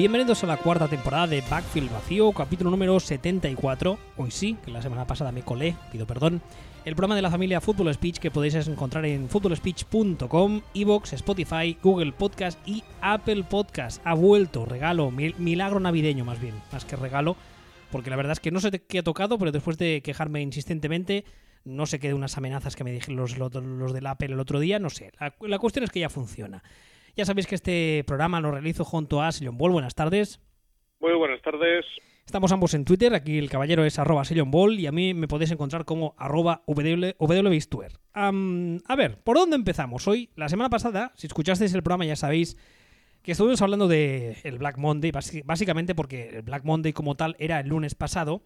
Bienvenidos a la cuarta temporada de Backfield Vacío, capítulo número 74. Hoy sí, que la semana pasada me colé, pido perdón. El programa de la familia Fútbol Speech que podéis encontrar en footballspeech.com, Evox, Spotify, Google Podcast y Apple Podcast. Ha vuelto, regalo, milagro navideño más bien, más que regalo, porque la verdad es que no sé qué ha tocado, pero después de quejarme insistentemente, no sé qué de unas amenazas que me dijeron los, los, del Apple el otro día, no sé. la cuestión es que ya funciona. Ya sabéis que este programa lo realizo junto a Sillon Ball. Buenas tardes. Muy buenas tardes. Estamos ambos en Twitter, aquí el caballero es arroba Ball y a mí me podéis encontrar como arroba wbistuer. a ver, ¿por dónde empezamos? Hoy, la semana pasada, si escuchasteis el programa ya sabéis que estuvimos hablando del el Black Monday, básicamente porque el Black Monday como tal era el lunes pasado,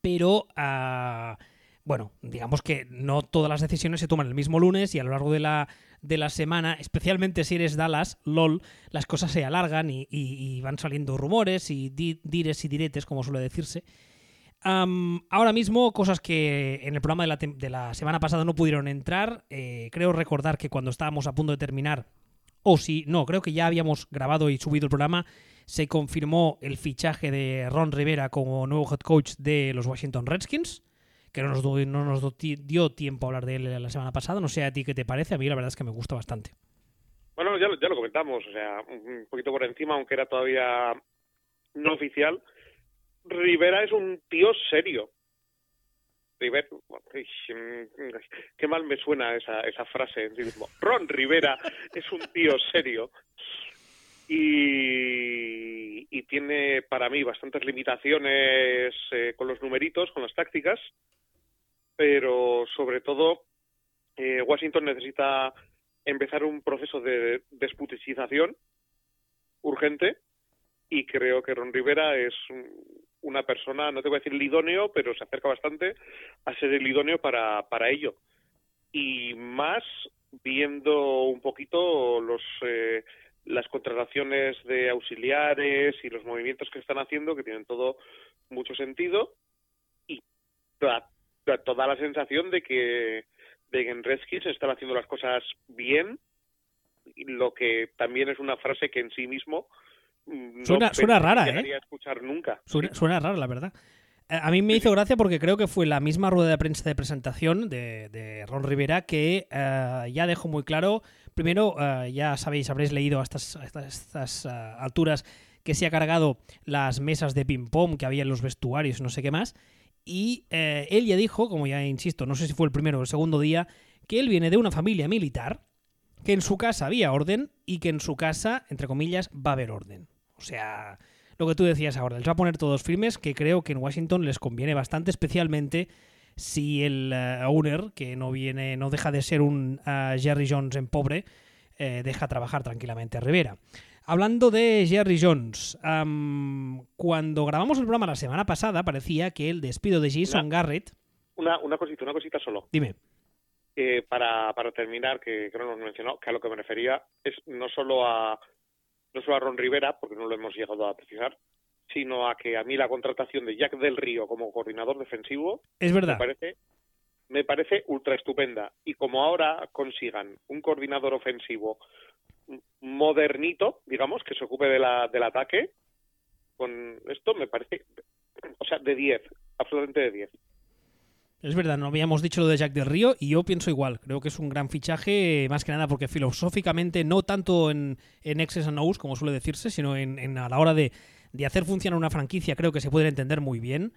pero... Uh, bueno, digamos que no todas las decisiones se toman el mismo lunes y a lo largo de la, de la semana, especialmente si eres Dallas, LOL, las cosas se alargan y, van saliendo rumores y dires y diretes, como suele decirse. ahora mismo, cosas que en el programa de la, semana pasada no pudieron entrar. Eh, creo recordar que cuando estábamos a punto de terminar, o si no, creo que ya habíamos grabado y subido el programa, se confirmó el fichaje de Ron Rivera como nuevo head coach de los Washington Redskins que no nos, no nos dio tiempo a hablar de él la semana pasada. No sé a ti qué te parece, a mí la verdad es que me gusta bastante. Bueno, ya, ya lo comentamos, o sea, un poquito por encima, aunque era todavía no oficial. Rivera es un tío serio. Rivera, qué mal me suena esa, esa frase en sí mismo. Ron Rivera es un tío serio y, y tiene para mí bastantes limitaciones eh, con los numeritos, con las tácticas, pero sobre todo eh, Washington necesita empezar un proceso de desputicización urgente y creo que Ron Rivera es una persona, no te voy a decir el idóneo, pero se acerca bastante a ser el idóneo para, para ello. Y más viendo un poquito los eh, las contrataciones de auxiliares y los movimientos que están haciendo, que tienen todo mucho sentido, y toda la sensación de que, de que en Redskins están haciendo las cosas bien, lo que también es una frase que en sí mismo mm, no suena, suena rara, ¿eh? escuchar nunca. Suena, rara, la verdad. Eh, a mí me hizo gracia porque creo que fue la misma rueda de prensa de presentación de, Ron Rivera que eh, ya dejó muy claro, primero, eh, ya sabéis, habréis leído a estas, alturas que se ha cargado las mesas de ping-pong que había en los vestuarios, no sé qué más, y él ya dijo, como ya insisto, no sé si fue el primero o el segundo día, que él viene de una familia militar, que en su casa había orden y que en su casa, entre comillas, va a haber orden. O sea, lo que tú decías ahora, les va a poner todos firmes, que creo que en Washington les conviene bastante, especialmente si el eh, owner, que no viene, no deja de ser un eh, Jerry Jones en pobre, deja trabajar tranquilamente a Rivera. Hablando de Jerry Jones, cuando grabamos el programa la semana pasada parecía que el despido de Jason Garrett... Una, una cosita, una cosita solo. Dime. para, para terminar, que creo nos mencionó, que a lo que me refería es no solo a no solo a Ron Rivera, porque no lo hemos llegado a precisar, sino a que a mí la contratación de Jack del Río como coordinador defensivo es verdad. me parece me parece ultra estupenda y como ahora consigan un coordinador ofensivo modernito, digamos, que se ocupe de la, del ataque, con esto me parece, o sea, de 10, absolutamente de 10. Es verdad, no habíamos dicho lo de Jack del Río y yo pienso igual. Creo que es un gran fichaje, más que nada porque filosóficamente, no tanto en, en X's and O's, como suele decirse, sino en, a la hora de, de, hacer funcionar una franquicia, creo que se puede entender muy bien.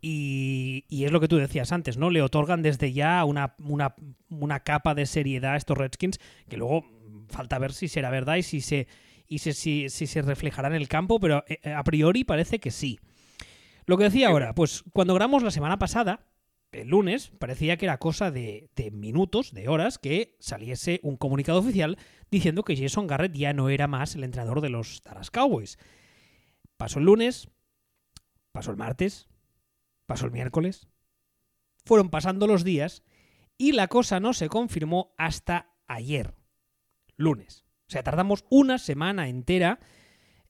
Y, y, es lo que tú decías antes, ¿no? Le otorgan desde ya una, una, una capa de seriedad a estos Redskins que luego falta ver si será verdad y si se, y si, si, se reflejará en el campo, pero eh, a priori parece que sí. Lo que decía ahora, pues cuando grabamos la semana pasada, el lunes, parecía que era cosa de, minutos, de horas, que saliese un comunicado oficial diciendo que Jason Garrett ya no era más el entrenador de los Dallas Cowboys. Pasó el lunes, pasó el martes, pasó el miércoles, fueron pasando los días y la cosa no se confirmó hasta ayer lunes. O sea, tardamos una semana entera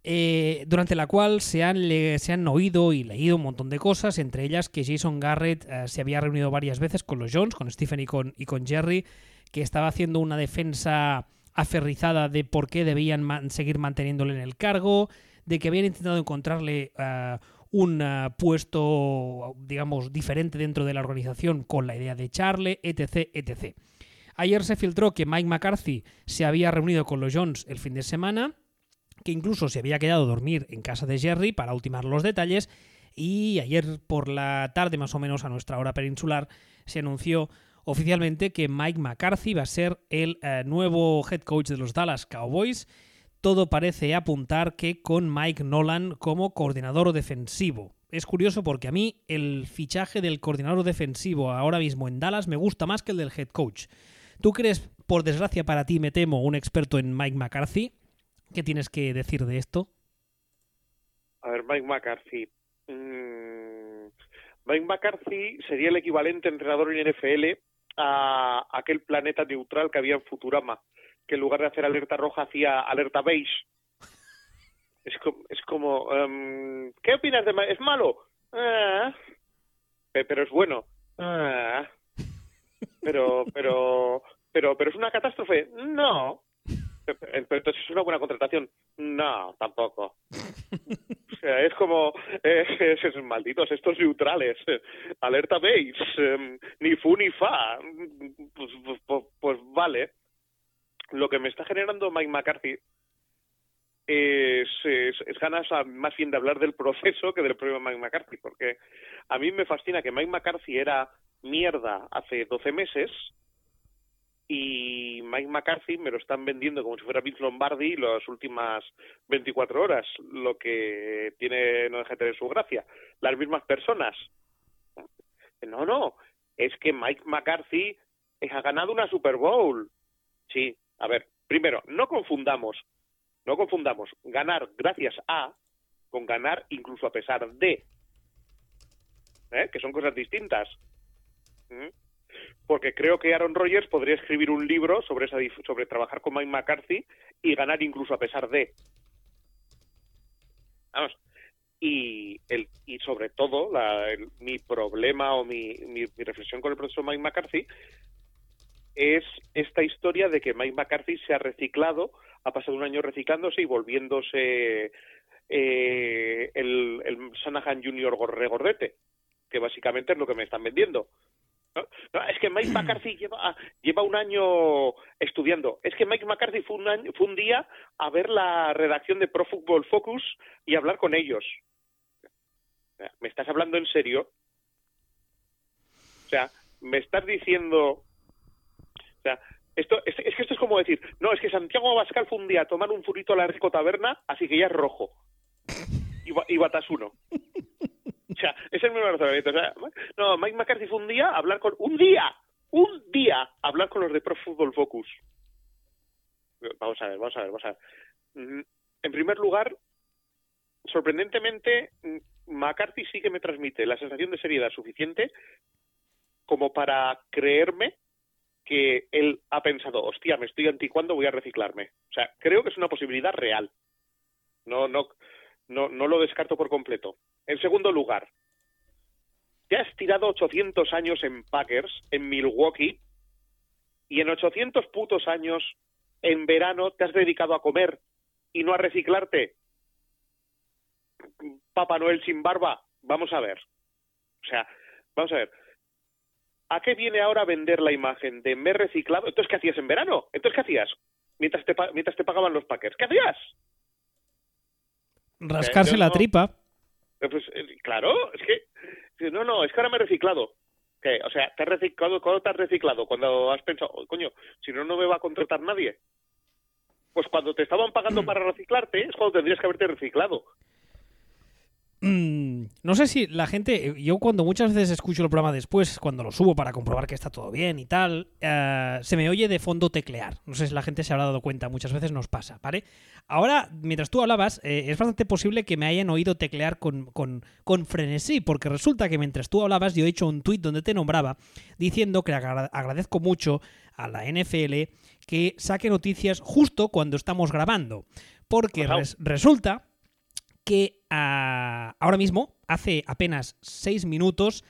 eh, durante la cual se han, se han oído y leído un montón de cosas, entre ellas que Jason Garrett eh, se había reunido varias veces con los Jones, con Stephen y con, y con Jerry, que estaba haciendo una defensa aferrizada de por qué debían seguir manteniéndole en el cargo, de que habían intentado encontrarle eh, un puesto, digamos, diferente dentro de la organización con la idea de echarle, etc., etc. Ayer se filtró que Mike McCarthy se había reunido con los Jones el fin de semana, que incluso se había quedado a dormir en casa de Jerry para ultimar los detalles, y ayer por la tarde, más o menos a nuestra hora peninsular, se anunció oficialmente que Mike McCarthy va a ser el eh, nuevo head coach de los Dallas Cowboys. Todo parece apuntar que con Mike Nolan como coordinador defensivo. Es curioso porque a mí el fichaje del coordinador defensivo ahora mismo en Dallas me gusta más que el del head coach. ¿Tú crees, por desgracia para ti, me temo, un experto en Mike McCarthy? ¿Qué tienes que decir de esto? A ver, Mike McCarthy. Mm, Mike McCarthy sería el equivalente entrenador en NFL a aquel planeta neutral que había en Futurama, que en lugar de hacer alerta roja hacía alerta beige. Es como, es como um, ¿qué opinas de ¿Es malo? Ah, pero es bueno. Ah, pero, pero, pero, pero es una catástrofe. No. Pero entonces es una buena contratación. No, tampoco. O sea, es como eh, malditos, estos neutrales. Alerta beige, em, ni fu ni fa. Pues, pues, pues, pues, vale. Lo que me está generando Mike McCarthy es, es, ganas más bien de hablar del proceso que del propio Mike McCarthy, porque a mí me fascina que Mike McCarthy era mierda hace 12 meses y Mike McCarthy me lo están vendiendo como si fuera Vince Lombardi las últimas 24 horas, lo que tiene no deja de tener su gracia. Las mismas personas. No, no, es que Mike McCarthy ha ganado una Super Bowl. Sí, a ver, primero, no confundamos, no confundamos ganar gracias a con ganar incluso a pesar de, ¿eh? que son cosas distintas. ¿Mm? Porque creo que Aaron Rodgers podría escribir un libro sobre, esa, sobre trabajar con Mike McCarthy y ganar incluso a pesar de. Vamos. Y, el, y sobre todo, mi problema o mi, mi, reflexión con el profesor Mike McCarthy es esta historia de que Mike McCarthy se ha reciclado, ha pasado un año reciclándose y volviéndose eh, el, el Sanahan Junior regordete, que básicamente es lo que me están vendiendo. Es que Mike McCarthy lleva, lleva un año estudiando. Es que Mike McCarthy fue un, fue un día a ver la redacción de Pro Football Focus y hablar con ellos. ¿Me estás hablando en serio? O sea, me estás diciendo... O sea, esto, es, que esto es como decir, no, es que Santiago Abascal fue un día a tomar un furito a la Rico Taberna, así que ya es rojo. Y, y batas uno. O sea, es el mismo razonamiento. O sea, no, Mike McCarthy fue un día a hablar con... ¡Un día! ¡Un día! A hablar con los de Pro Football Focus. Vamos a ver, vamos a ver, vamos a ver. Mm, en primer lugar, sorprendentemente, mm, McCarthy sí que me transmite la sensación de seriedad suficiente como para creerme que él ha pensado, hostia, me estoy anticuando, voy a reciclarme. O sea, creo que es una posibilidad real. No, no, no, no lo descarto por completo. En segundo lugar, te has tirado 800 años en Packers, en Milwaukee, y en 800 putos años, en verano, te has dedicado a comer y no a reciclarte. Papá Noel sin barba, vamos a ver. O sea, vamos a ver. ¿A qué viene ahora vender la imagen de me reciclado? Entonces, ¿qué hacías en verano? Entonces, ¿qué hacías? Mientras te, mientras te pagaban los Packers. ¿Qué hacías? Rascarse la tripa. Eh, pues eh, claro, es que no, no, es que ahora me he reciclado. ¿Qué? O sea, ¿te has reciclado? ¿Cuándo te has reciclado? Cuando has pensado, coño, si no, no me va a contratar nadie. Pues cuando te estaban pagando mm. para reciclarte es cuando tendrías que haberte reciclado. Mm, no sé si la gente, yo cuando muchas veces escucho el programa después, cuando lo subo para comprobar que está todo bien y tal, eh, se me oye de fondo teclear. No sé si la gente se habrá dado cuenta, muchas veces nos pasa, ¿vale? Ahora, mientras tú hablabas, eh, es bastante posible que me hayan oído teclear con, con, con, frenesí, porque resulta que mientras tú hablabas yo he hecho un tuit donde te nombraba diciendo que agradezco mucho a la NFL que saque noticias justo cuando estamos grabando. Porque resulta que ah, ahora mismo, hace apenas seis minutos,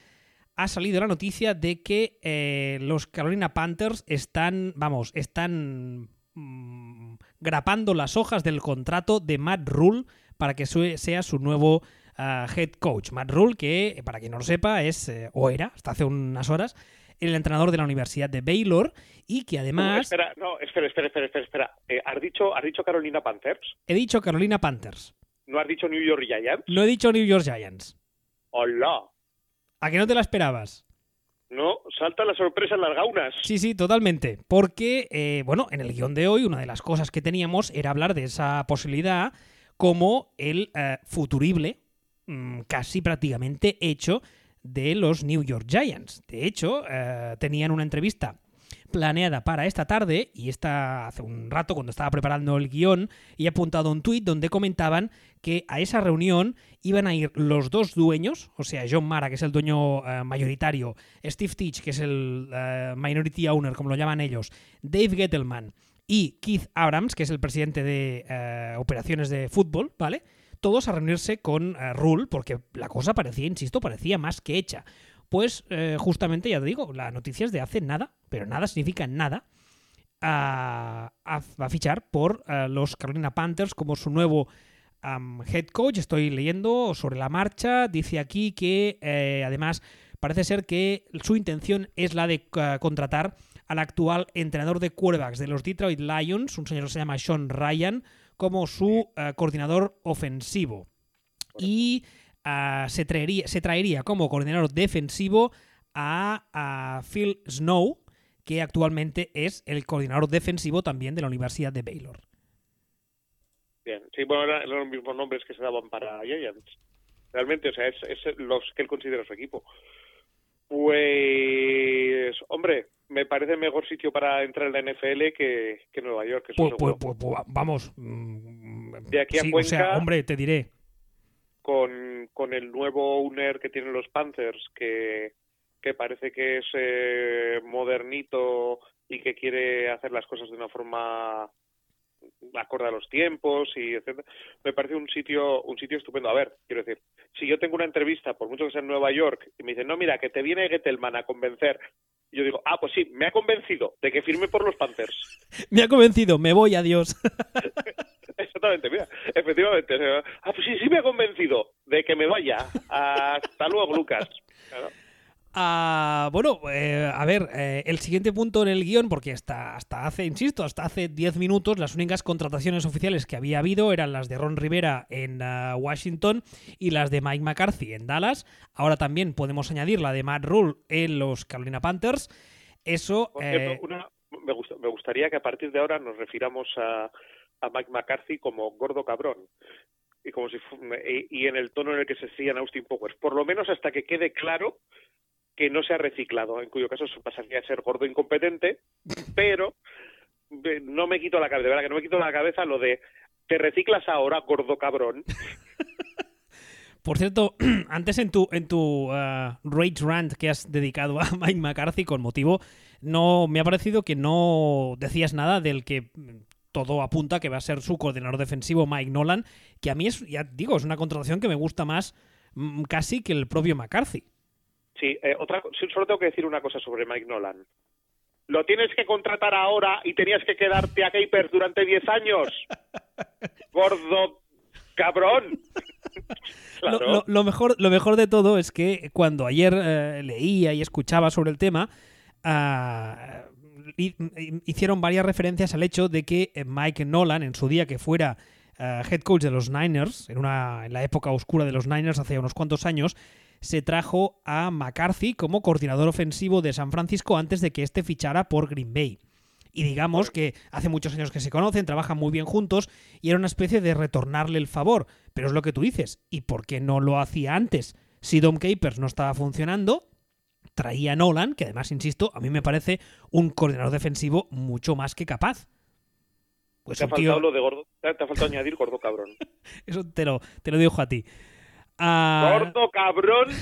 ha salido la noticia de que eh, los Carolina Panthers están, vamos, están mm, grapando las hojas del contrato de Matt Rule para que sea su nuevo ah, head coach. Matt Rule, que para quien no lo sepa, es eh, o era, hasta hace unas horas, el entrenador de la Universidad de Baylor y que además... espera, no, espera, espera, espera, espera. Eh, ¿has, dicho, ¿Has dicho Carolina Panthers? He dicho Carolina Panthers. ¿No has dicho New York Giants? No he dicho New York Giants. ¡Hola! ¿A que no te la esperabas? No, salta la sorpresa en las gaunas. Sí, sí, totalmente. Porque, eh, bueno, en el guion de hoy una de las cosas que teníamos era hablar de esa posibilidad como el eh, futurible, mm, casi prácticamente hecho, de los New York Giants. De hecho, eh, tenían una entrevista planeada para esta tarde, y esta hace un rato cuando estaba preparando el guion, y he apuntado un tuit donde comentaban que a esa reunión iban a ir los dos dueños, o sea, John Mara, que es el dueño eh, mayoritario, Steve Teach, que es el eh, minority owner, como lo llaman ellos, Dave Gettleman y Keith Abrams, que es el presidente de eh, operaciones de fútbol, ¿vale? Todos a reunirse con Rule, porque la cosa parecía, insisto, parecía más que hecha pues eh, justamente, ya te digo, la noticia es de hace nada, pero nada significa nada, a, a, fichar por eh, los Carolina Panthers como su nuevo head coach. Estoy leyendo sobre la marcha, dice aquí que eh, además parece ser que su intención es la de contratar al actual entrenador de quarterbacks de los Detroit Lions, un señor que se llama Sean Ryan, como su coordinador ofensivo. Y se, traería, se traería como coordinador defensivo a, Phil Snow, que actualmente es el coordinador defensivo también de la Universidad de Baylor. Bien, sí, bueno, eran, los mismos nombres que se daban para Giants. Realmente, o sea, es, los que él considera su equipo. Pues, hombre, me parece mejor sitio para entrar en la NFL que, Nueva York. pues, pues, pues, pues, vamos. Mm, de aquí a Cuenca, o sea, hombre, te diré con, con el nuevo owner que tienen los Panthers, que, que parece que es eh, modernito y que quiere hacer las cosas de una forma acorde a los tiempos y etcétera me parece un sitio un sitio estupendo. A ver quiero decir si yo tengo una entrevista por mucho que sea en Nueva York y me dicen no mira que te viene Gettelman a convencer yo digo ah pues sí me ha convencido de que firme por los Panthers me ha convencido me voy adiós Exactamente, mira, efectivamente. Ah, pues sí, sí me ha convencido de que me vaya. Hasta luego, Lucas. Ah, bueno, eh, a ver, eh, el siguiente punto en el guion, porque hasta, hasta hace, insisto, hasta hace 10 minutos las únicas contrataciones oficiales que había habido eran las de Ron Rivera en ah, Washington y las de Mike McCarthy en Dallas. Ahora también podemos añadir la de Matt Rule en los Carolina Panthers. Eso... Eh, me, me gustaría que a partir de ahora nos refiramos a, a Mike McCarthy como gordo cabrón y como si y en el tono en el que se decían Austin Powers, por lo menos hasta que quede claro que no se ha reciclado, en cuyo caso pasaría a ser gordo incompetente, pero no me quito la cabeza, de verdad que no me quito la cabeza lo de te reciclas ahora, gordo cabrón. Por cierto, antes en tu en tu uh, rage rant que has dedicado a Mike McCarthy con motivo, no me ha parecido que no decías nada del que todo apunta que va a ser su coordinador defensivo Mike Nolan, que a mí es, ya digo, es una contratación que me gusta más mm, casi que el propio McCarthy. Sí, eh, otra, solo tengo que decir una cosa sobre Mike Nolan. Lo tienes que contratar ahora y tenías que quedarte a Capers durante 10 años. Gordo cabrón. lo, mejor, lo mejor de todo es que cuando ayer eh, leía y escuchaba sobre el tema, uh, hicieron varias referencias al hecho de que eh, Mike Nolan, en su día que fuera eh, head coach de los Niners, en, una, en la época oscura de los Niners hace unos cuantos años, se trajo a McCarthy como coordinador ofensivo de San Francisco antes de que éste fichara por Green Bay. Y digamos que hace muchos años que se conocen, trabajan muy bien juntos y era una especie de retornarle el favor. Pero es lo que tú dices. ¿Y por qué no lo hacía antes? Si Dom Capers no estaba funcionando, traía a Nolan, que además, insisto, a mí me parece un coordinador defensivo mucho más que capaz. Pues te, ha faltado lo de gordo, te ha faltado añadir gordo cabrón. Eso te lo, te lo dejo a ti. Ah, ¡Gordo cabrón!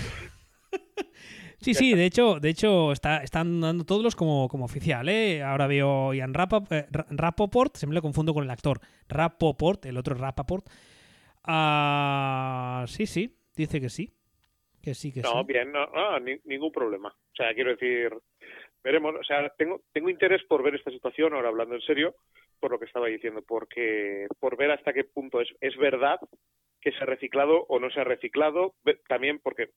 Sí, sí, de hecho, de hecho está, están dando todos los como, como oficial, ¿eh? Ahora veo Ian eh, Rapoport, se me lo confundo con el actor. Rapoport, el otro Rapoport. Ah, sí, sí, dice que sí sí, que no, bien, no, ningún problema. O sea, quiero decir, veremos, o sea, tengo, tengo interés por ver esta situación, ahora hablando en serio, por lo que estaba diciendo, porque por ver hasta qué punto es, es verdad que se ha reciclado o no se ha reciclado. También porque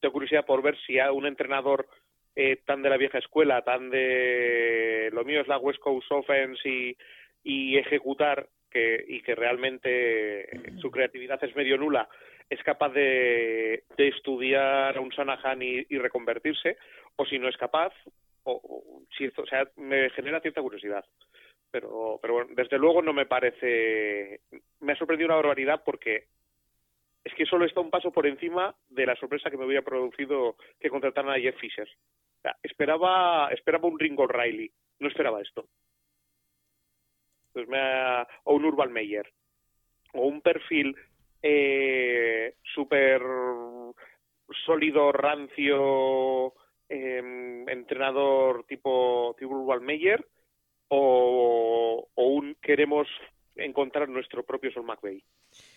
tengo curiosidad por ver si a un entrenador eh, tan de la vieja escuela, tan de lo mío es la West Coast Offense y, y ejecutar que, y que realmente su creatividad es medio nula, es capaz de, de estudiar a un Sanahan y, reconvertirse, o si no es capaz, o, o sea, me genera cierta curiosidad. Pero, pero bueno, desde luego no me parece. Me ha sorprendido una barbaridad porque es que solo está un paso por encima de la sorpresa que me hubiera producido que contrataran a Jeff Fisher. Esperaba, esperaba un Ringo Riley, no esperaba esto. Pues me ha, o un Urban Meyer, o un perfil eh, súper sólido, rancio, eh, entrenador tipo, Urban Meyer, o, o un queremos encontrar nuestro propio Sol McVeigh.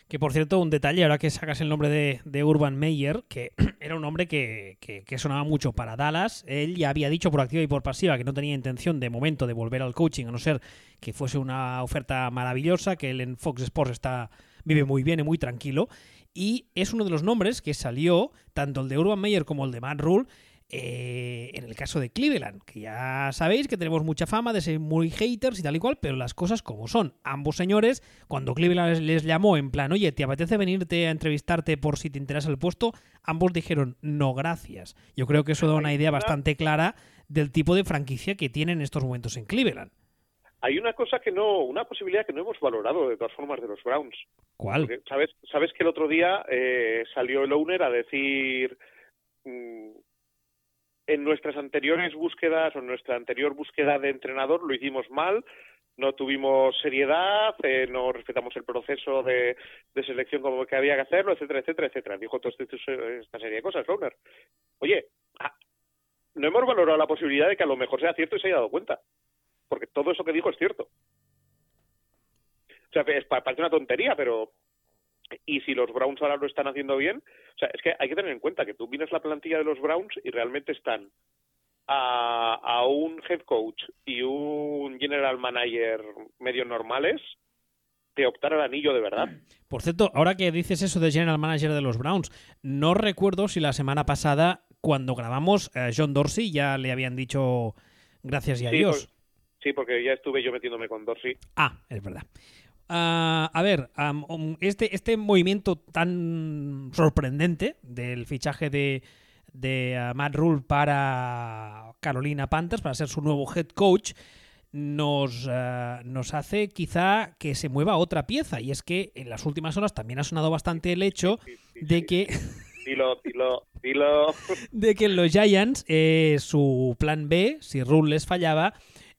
Que por cierto, un detalle, ahora que sacas el nombre de, Urban Meyer, que era un hombre que, que, que, sonaba mucho para Dallas, él ya había dicho por activa y por pasiva que no tenía intención de momento de volver al coaching, a no ser que fuese una oferta maravillosa, que él en Fox Sports está, vive muy bien y muy tranquilo, y es uno de los nombres que salió, tanto el de Urban Meyer como el de Matt Rule, eh, en el caso de Cleveland, que ya sabéis que tenemos mucha fama de ser muy haters y tal y cual, pero las cosas como son. Ambos señores, cuando Cleveland les, llamó en plan, oye, ¿te apetece venirte a entrevistarte por si te interesa el puesto? Ambos dijeron, no, gracias. Yo creo que eso da una idea bastante clara del tipo de franquicia que tienen en estos momentos en Cleveland. Hay una cosa que no, una posibilidad que no hemos valorado de todas formas de los Browns. ¿Cuál? Porque, ¿sabes, sabes que el otro día eh, salió el owner a decir mmm, en nuestras anteriores búsquedas o en nuestra anterior búsqueda de entrenador lo hicimos mal, no tuvimos seriedad, eh, no respetamos el proceso de, de, selección como que había que hacerlo, etcétera, etcétera, etcétera. Dijo todo este, esta serie de cosas, Owner. Oye, ah, no hemos valorado la posibilidad de que a lo mejor sea cierto y se haya dado cuenta, porque todo eso que dijo es cierto. O sea, es, parece una tontería, pero y si los Browns ahora lo están haciendo bien, o sea, es que hay que tener en cuenta que tú miras la plantilla de los Browns y realmente están a, a un head coach y un general manager medio normales de optar al anillo de verdad. Por cierto, ahora que dices eso de general manager de los Browns, no recuerdo si la semana pasada, cuando grabamos, eh, John Dorsey ya le habían dicho gracias y adiós. Sí, sí, porque ya estuve yo metiéndome con Dorsey. Ah, es verdad. Uh, a ver, um, este, este movimiento tan sorprendente del fichaje de, de uh, Matt Rule para Carolina Panthers, para ser su nuevo head coach, nos, uh, nos hace quizá que se mueva otra pieza. Y es que en las últimas horas también ha sonado bastante el hecho sí, sí, sí, de que... Dilo, dilo, dilo. De que los Giants, eh, su plan B, si Rule les fallaba,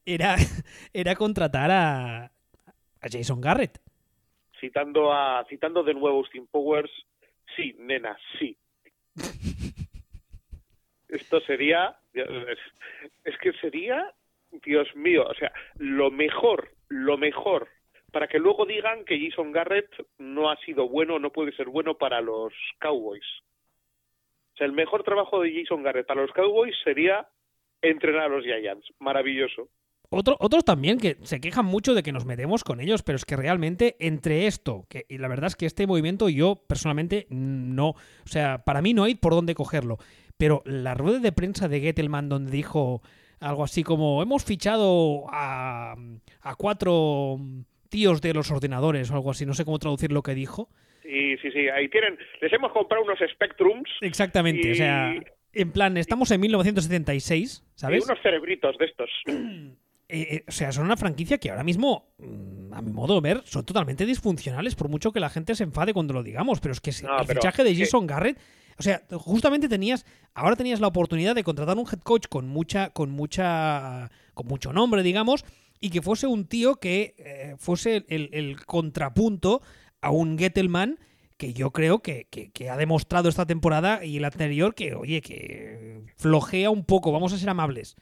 era, era contratar a, a Jason Garrett. Citando a citando de nuevo Austin Powers, sí, nena, sí. Esto sería es, es, que sería Dios mío, o sea, lo mejor, lo mejor para que luego digan que Jason Garrett no ha sido bueno, no puede ser bueno para los Cowboys. O sea, el mejor trabajo de Jason Garrett para los Cowboys sería entrenar a los Giants. Maravilloso. Otro, otros también que se quejan mucho de que nos metemos con ellos, pero es que realmente entre esto, que, y la verdad es que este movimiento yo personalmente no, o sea, para mí no hay por dónde cogerlo, pero la rueda de prensa de Gettelman donde dijo algo así como hemos fichado a, a cuatro tíos de los ordenadores o algo así, no sé cómo traducir lo que dijo. Sí, sí, sí, ahí tienen, les hemos comprado unos Spectrums. Exactamente, y... o sea, en plan, estamos en 1976, ¿sabes? Y unos cerebritos de estos. Eh, eh, o sea, son una franquicia que ahora mismo, mm, a mi modo de ver, son totalmente disfuncionales, por mucho que la gente se enfade cuando lo digamos. Pero es que no, el fichaje de Jason que... Garrett, o sea, justamente tenías, ahora tenías la oportunidad de contratar un head coach con mucha, con mucha, con mucho nombre, digamos, y que fuese un tío que eh, fuese el, el, contrapunto a un Gettelman que yo creo que, que, que, ha demostrado esta temporada y el anterior que, oye, que flojea un poco, vamos a ser amables.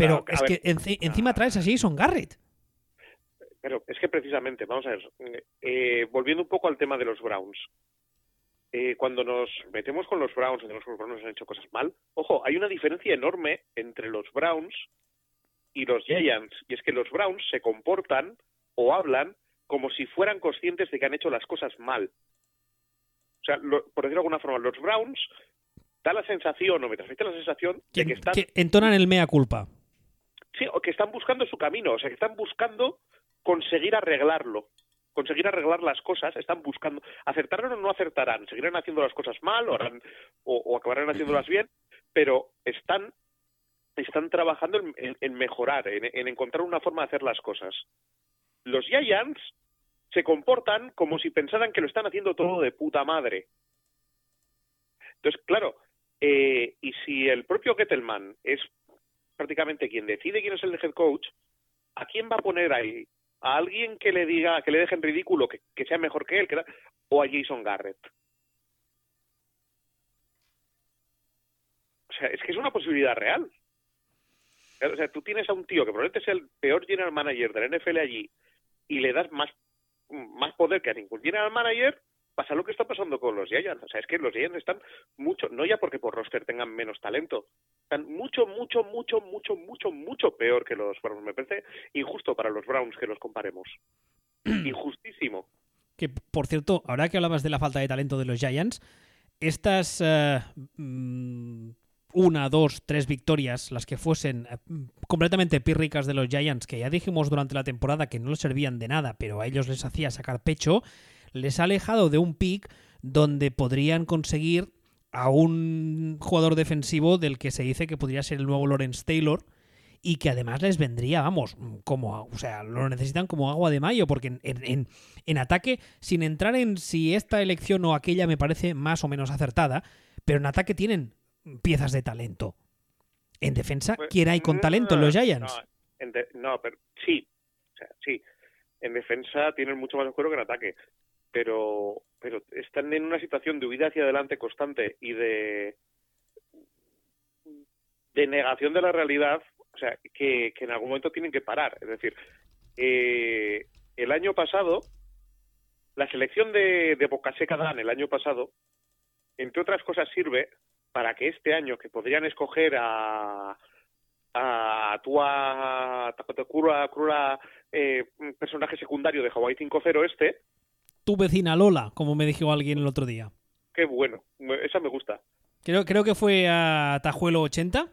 Pero claro, es ver, que enci encima traes a Jason Garrett. Pero es que precisamente, vamos a ver, eh, volviendo un poco al tema de los Browns, eh, cuando nos metemos con los Browns, de los Browns han hecho cosas mal, ojo, hay una diferencia enorme entre los Browns y los Giants, y es que los Browns se comportan o hablan como si fueran conscientes de que han hecho las cosas mal. sea, por decirlo de alguna forma, los Browns da la sensación, o me transmite la sensación de que están... Que entonan el mea culpa. Sí, o que están buscando su camino, o sea, que están buscando conseguir arreglarlo, conseguir arreglar las cosas, están buscando, acertarán o no acertarán, seguirán haciendo las cosas mal o, o, acabarán haciéndolas bien, pero están están trabajando en, mejorar, en, encontrar una forma de hacer las cosas. Los Giants se comportan como si pensaran que lo están haciendo todo de puta madre. Entonces, claro, eh, y si el propio Gettelman es prácticamente quien decide quién es el head coach, ¿a quién va a poner ahí? ¿A alguien que le diga, que le deje en ridículo, que, sea mejor que él, que, o a Jason Garrett? O sea, es que es una posibilidad real. O sea, tú tienes a un tío que probablemente es el peor general manager del NFL allí y le das más, más poder que a ningún general manager, pasa lo que está pasando con los Giants. O sea, es que los Giants están mucho, no ya porque por roster tengan menos talento, están mucho, mucho, mucho, mucho, mucho, mucho peor que los Browns. Me parece injusto para los Browns que los comparemos. Injustísimo. Que, por cierto, ahora que hablabas de la falta de talento de los Giants, estas eh, mm, una, dos, tres victorias, las que fuesen eh, completamente pírricas de los Giants, que ya dijimos durante la temporada que no les servían de nada, pero a ellos les hacía sacar pecho, les ha alejado de un pick donde podrían conseguir a un jugador defensivo del que se dice que podría ser el nuevo Lawrence Taylor y que además les vendría, vamos, como, o sea, lo necesitan como agua de mayo, porque en, en, en ataque, sin entrar en si esta elección o aquella me parece más o menos acertada, pero en ataque tienen piezas de talento. En defensa, pues, ¿quién hay con talento? ¿Los Giants? No, pero sí, o sea, sí. En defensa tienen mucho más juego que en ataque pero, pero están en una situación de huida hacia adelante constante y de, negación de la realidad, o sea, que, en algún momento tienen que parar. Es decir, eh, el año pasado, la selección de, de Bocaseca Dan el año pasado, entre otras cosas, sirve para que este año, que podrían escoger a, a Tua Takura eh, personaje secundario de Hawaii 5-0 este, tu vecina Lola, como me dijo alguien el otro día. Qué bueno, esa me gusta. Creo, creo que fue a Tajuelo80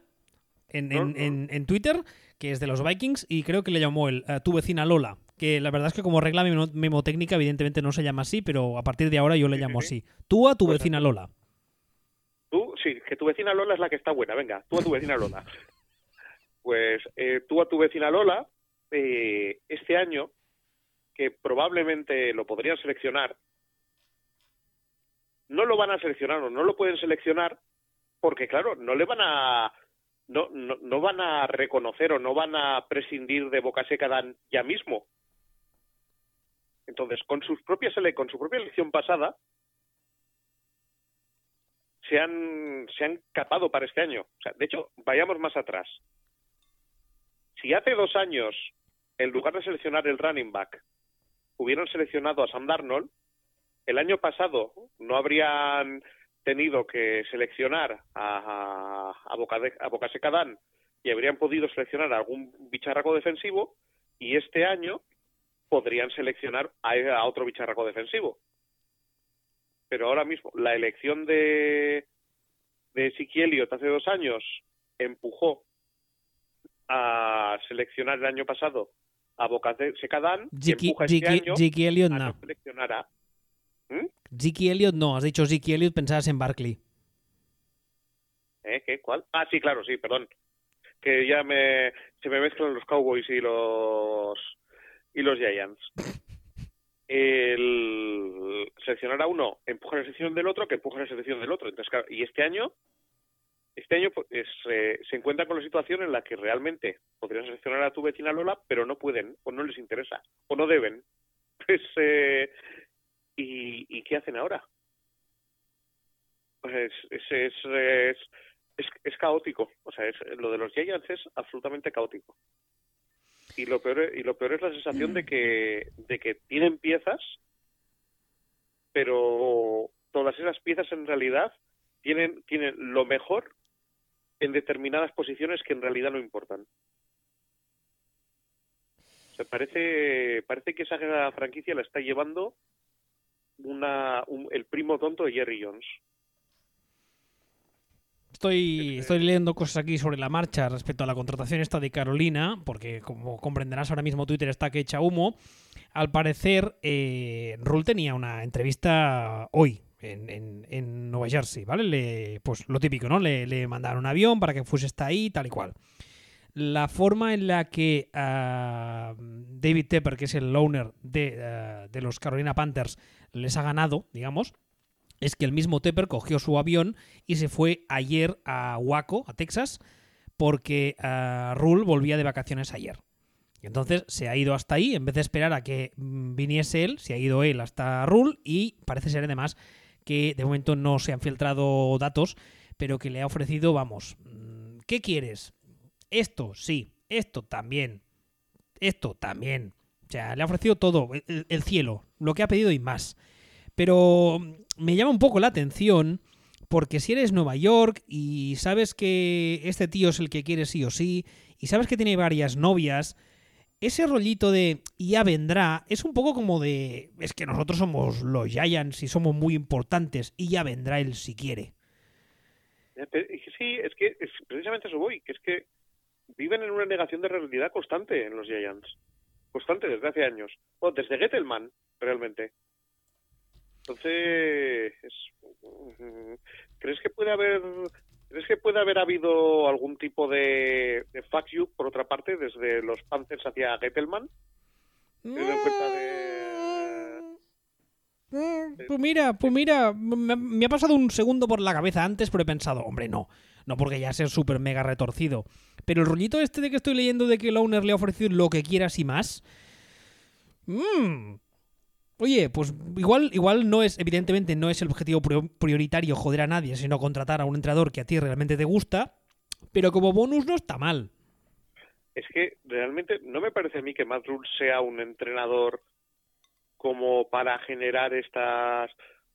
en, en, Twitter, que es de los Vikings, y creo que le llamó el, tu vecina Lola. Que la verdad es que como regla memotécnica, evidentemente no se llama así, pero a partir de ahora yo le llamo así. Tú a tu pues vecina Lola. Tú, sí, que tu vecina Lola es la que está buena, venga, tú a tu vecina Lola. pues eh, tú a tu vecina Lola, eh, este año que probablemente lo podrían seleccionar, no lo van a seleccionar o no lo pueden seleccionar porque, claro, no le van a no, no, van a reconocer o no van a prescindir de Boca Seca ya mismo. Entonces, con sus propias con su propia elección pasada, se han, se han capado para este año. O sea, de hecho, vayamos más atrás. Si hace dos años, en lugar de seleccionar el running back, hubieran seleccionado a Sam Darnold, el año pasado no habrían tenido que seleccionar a, a, a, y habrían podido seleccionar a algún bicharraco defensivo y este año podrían seleccionar a, otro bicharraco defensivo. Pero ahora mismo la elección de, de Ezequiel hace dos años empujó a seleccionar el año pasado a Boca Secadán Jiki, este Elliott no. ¿Mm? Elliott no, has dicho Ziki Elliott, pensabas en Barkley. ¿Eh? ¿Qué? ¿Cuál? Ah, sí, claro, sí, perdón. Que ya me, se me mezclan los Cowboys y los y los Giants. El seleccionar a uno empuja la selección del otro que empuja la selección del otro. Entonces, y este año este año pues, se encuentra con la situación en la que realmente podrían seleccionar a tu vecina Lola, pero no pueden, o no les interesa, o no deben. Pues, eh, ¿y, qué hacen ahora? Pues es, es, es, es, caótico. O sea, lo de los Giants es absolutamente caótico. Y lo peor, y lo peor es la sensación de que, de que tienen piezas, pero todas esas piezas en realidad tienen, tienen lo mejor en determinadas posiciones que en realidad no importan. parece, parece que esa franquicia la está llevando una, el primo tonto de Jerry Jones. Estoy, estoy leyendo cosas aquí sobre la marcha respecto a la contratación esta de Carolina, porque como comprenderás ahora mismo Twitter está que echa humo. Al parecer, eh, Rule tenía una entrevista hoy en, en, Nueva Jersey, ¿vale? Le, pues lo típico, ¿no? Le, mandaron un avión para que fuese hasta ahí, tal y cual. La forma en la que ah, David Tepper, que es el owner de, ah, de los Carolina Panthers, les ha ganado, digamos, es que el mismo Tepper cogió su avión y se fue ayer a Waco, a Texas, porque uh, Rule volvía de vacaciones ayer. Y entonces se ha ido hasta ahí, en vez de esperar a que mm, viniese él, se ha ido él hasta Rule y parece ser además que de momento no se han filtrado datos, pero que le ha ofrecido, vamos, mm, ¿qué quieres? Esto, sí, esto también, esto también. O sea, le ha ofrecido todo, el cielo, lo que ha pedido y más. Pero me llama un poco la atención porque si eres Nueva York y sabes que este tío es el que quieres sí o sí, y sabes que tiene varias novias, ese rollito de ya vendrá es un poco como de es que nosotros somos los Giants y somos muy importantes y ya vendrá él si quiere. Sí, es que es precisamente eso voy, que es que viven en una negación de realidad constante en los Giants. Constante desde hace años. Bueno, desde Gettelman, realmente. Entonces, ¿crees que puede haber ¿Crees que puede haber habido algún tipo de, de fuck you, por otra parte, desde los Panthers hacia Gettelman? Pues mira, pues mira, me, ha pasado un segundo por la cabeza antes, pero he pensado, hombre, no, no porque ya sea súper mega retorcido. Pero el rollito este de que estoy leyendo de que el owner le ha ofrecido lo que quieras y más. Mmm, Oye, pues igual, igual no es, evidentemente, no es el objetivo prioritario joder a nadie, sino contratar a un entrenador que a ti realmente te gusta, pero como bonus no está mal. Es que realmente no me parece a mí que Matt Rule sea un entrenador como para generar estas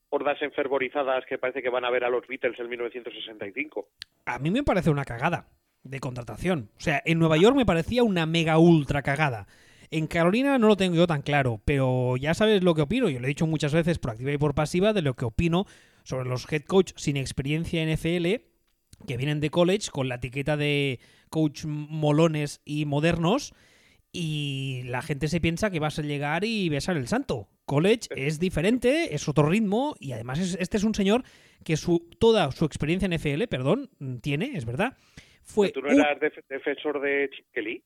hordas enfervorizadas que parece que van a ver a los Beatles en 1965. A mí me parece una cagada de contratación. O sea, en Nueva York me parecía una mega ultra cagada. En Carolina no lo tengo yo tan claro, pero ya sabes lo que opino. Yo lo he dicho muchas veces por activa y por pasiva de lo que opino sobre los head coach sin experiencia en NFL que vienen de college con la etiqueta de coach molones y modernos y la gente se piensa que vas a llegar y besar el santo. College es diferente, es otro ritmo y además este es un señor que su, toda su experiencia en NFL, perdón, tiene, es verdad. Fue ¿Tú no eras defensor de Chip Kelly?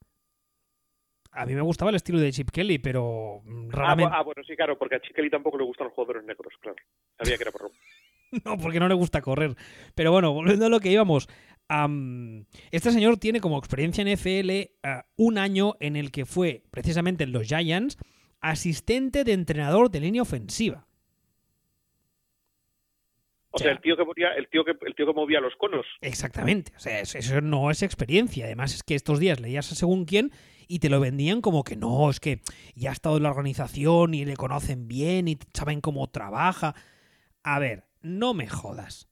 A mí me gustaba el estilo de Chip Kelly, pero raramente... Ah, bueno, sí, claro, porque a Chip Kelly tampoco le gustan los jugadores negros, claro. Sabía que era por... no, porque no le gusta correr. Pero bueno, volviendo a lo que íbamos. este señor tiene como experiencia en FL ah, un año en el que fue, precisamente en los Giants, asistente de entrenador de línea ofensiva. O sea, el tío que movía, el tío que, el tío que movía los conos. Exactamente. O sea, eso no es experiencia. Además, es que estos días leías a según quién y te lo vendían como que no, es que ya ha estado en la organización y le conocen bien y saben cómo trabaja. A ver, no me jodas.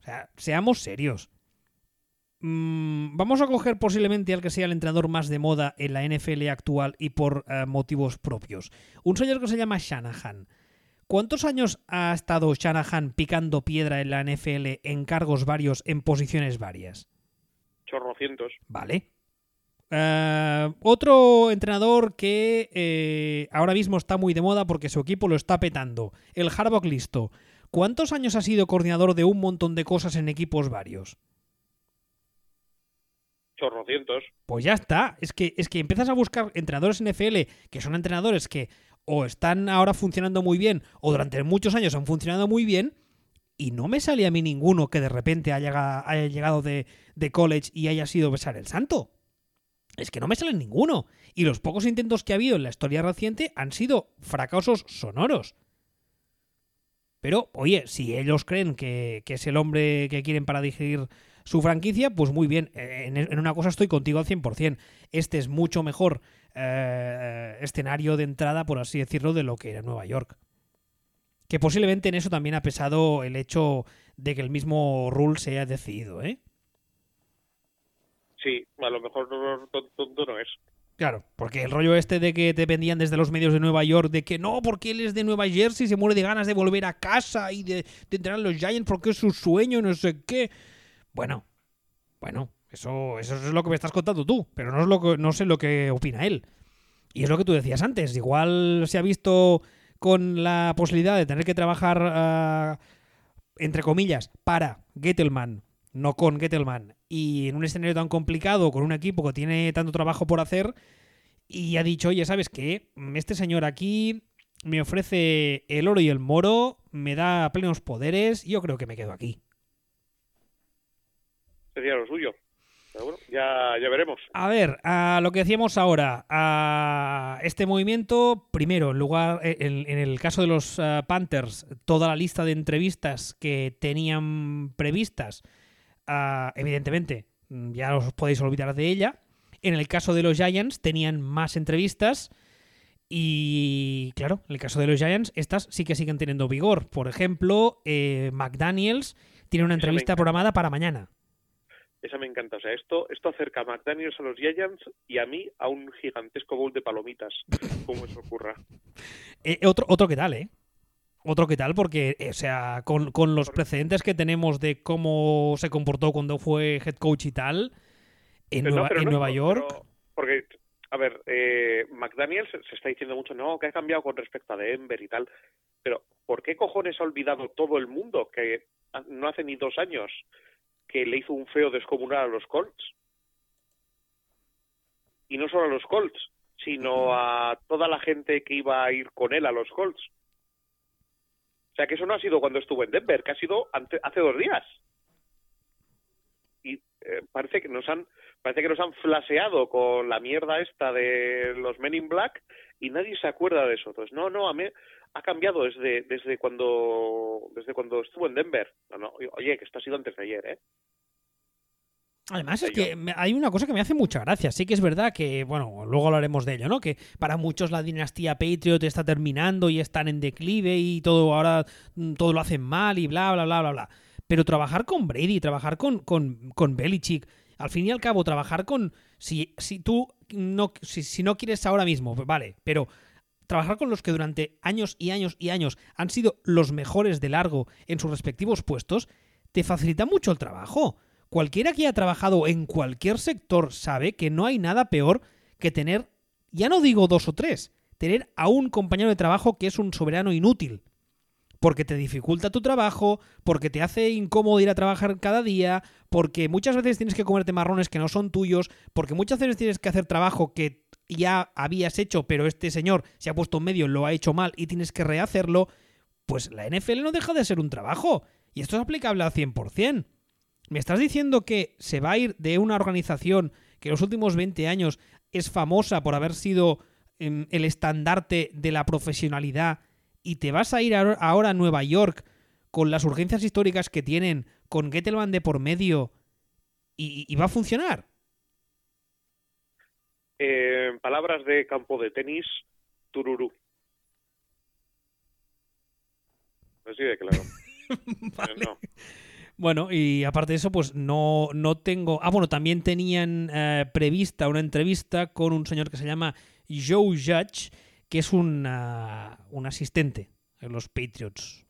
O sea, seamos serios. Mm, vamos a coger posiblemente al que sea el entrenador más de moda en la NFL actual y por eh, motivos propios. Un señor que se llama Shanahan. ¿Cuántos años ha estado Shanahan picando piedra en la NFL en cargos varios, en posiciones varias? Chorrocientos. Vale. Eh, otro entrenador que eh, ahora mismo está muy de moda porque su equipo lo está petando. El Harbaugh listo. ¿Cuántos años ha sido coordinador de un montón de cosas en equipos varios? Chorrocientos. Pues ya está. Es que, es que empiezas a buscar entrenadores NFL que son entrenadores que o están ahora funcionando muy bien o durante muchos años han funcionado muy bien y no me sale a mí ninguno que de repente haya, haya llegado de, de college y haya sido besar el santo es que no me salen ninguno. Y los pocos intentos que ha habido en la historia reciente han sido fracasos sonoros. Pero, oye, si ellos creen que, es el hombre que quieren para dirigir su franquicia, pues muy bien. Eh, en, una cosa estoy contigo al 100%. Este es mucho mejor eh, escenario de entrada, por así decirlo, de lo que era Nueva York. Que posiblemente en eso también ha pesado el hecho de que el mismo Rule se haya decidido, ¿eh? Sí, a lo mejor tonto no es. Claro, porque el rollo este de que te vendían desde los medios de Nueva York de que no, porque él es de Nueva Jersey, se muere de ganas de volver a casa y de, de entrenar a los Giants porque es su sueño, no sé qué. Bueno, bueno, eso, eso es lo que me estás contando tú, pero no, es lo que, no sé lo que opina él. Y es lo que tú decías antes, igual se ha visto con la posibilidad de tener que trabajar, ah, entre comillas, para Gettelman, no con Gettelman, y en un escenario tan complicado, con un equipo que tiene tanto trabajo por hacer, y ha dicho, oye, ¿sabes qué? Este señor aquí me ofrece el oro y el moro, me da plenos poderes, y yo creo que me quedo aquí. Sería lo suyo. Pero bueno, ya, ya veremos. A ver, a lo que decíamos ahora, a este movimiento, primero, en lugar, en, en el caso de los uh, Panthers, toda la lista de entrevistas que tenían previstas, uh, evidentemente, ya os podéis olvidar de ella. En el caso de los Giants, tenían más entrevistas. Y claro, en el caso de los Giants, estas sí que siguen teniendo vigor. Por ejemplo, eh, McDaniels tiene una entrevista programada para mañana. Esa me encanta. O sea, esto, esto acerca a McDaniels a los Giants y a mí a un gigantesco bowl de palomitas, como eso ocurra. Eh, otro, otro que tal, ¿eh? Otro que tal, porque, o sea, con, con, los precedentes que tenemos de cómo se comportó cuando fue head coach y tal, en, pero Nueva, no, en no, Nueva York. Porque, a ver, eh, McDaniels se está diciendo mucho, no, que ha cambiado con respecto a Denver y tal. Pero, ¿por qué cojones ha olvidado todo el mundo que no hace ni dos años que le hizo un feo descomunal a los Colts. Y no solo a los Colts, sino a toda la gente que iba a ir con él a los Colts. O sea que eso no ha sido cuando estuvo en Denver, que ha sido hace dos días. Y eh, parece que nos han parece que nos han flaseado con la mierda esta de los Men in Black y nadie se acuerda de eso. Entonces, no, no, a mí ha cambiado desde desde cuando desde cuando estuvo en Denver. No, no, oye, que esto ha sido antes de ayer, ¿eh? Además, es que hay una cosa que me hace mucha gracia. Sí que es verdad que, bueno, luego hablaremos de ello, ¿no? Que para muchos la dinastía Patriot está terminando y están en declive y todo ahora todo lo hacen mal y bla, bla, bla, bla, bla. Pero trabajar con Brady, trabajar con, con, con Belichick, al fin y al cabo, trabajar con. Si, si tú no, si, si no quieres ahora mismo, vale, pero trabajar con los que durante años y años y años han sido los mejores de largo en sus respectivos puestos, te facilita mucho el trabajo. Cualquiera que haya trabajado en cualquier sector sabe que no hay nada peor que tener, ya no digo dos o tres, tener a un compañero de trabajo que es un soberano inútil. Porque te dificulta tu trabajo, porque te hace incómodo ir a trabajar cada día, porque muchas veces tienes que comerte marrones que no son tuyos, porque muchas veces tienes que hacer trabajo que ya habías hecho, pero este señor se ha puesto en medio, lo ha hecho mal y tienes que rehacerlo. Pues la NFL no deja de ser un trabajo. Y esto es aplicable al 100%. ¿Me estás diciendo que se va a ir de una organización que en los últimos 20 años es famosa por haber sido eh, el estandarte de la profesionalidad y te vas a ir ahora a Nueva York con las urgencias históricas que tienen, con Gettelman de por medio y, y va a funcionar? Eh, en palabras de campo de tenis, tururú. Así de claro. vale. no. Bueno, y aparte de eso, pues no, no tengo. Ah, bueno, también tenían eh, prevista una entrevista con un señor que se llama Joe Judge, que es un, uh, un asistente en los Patriots.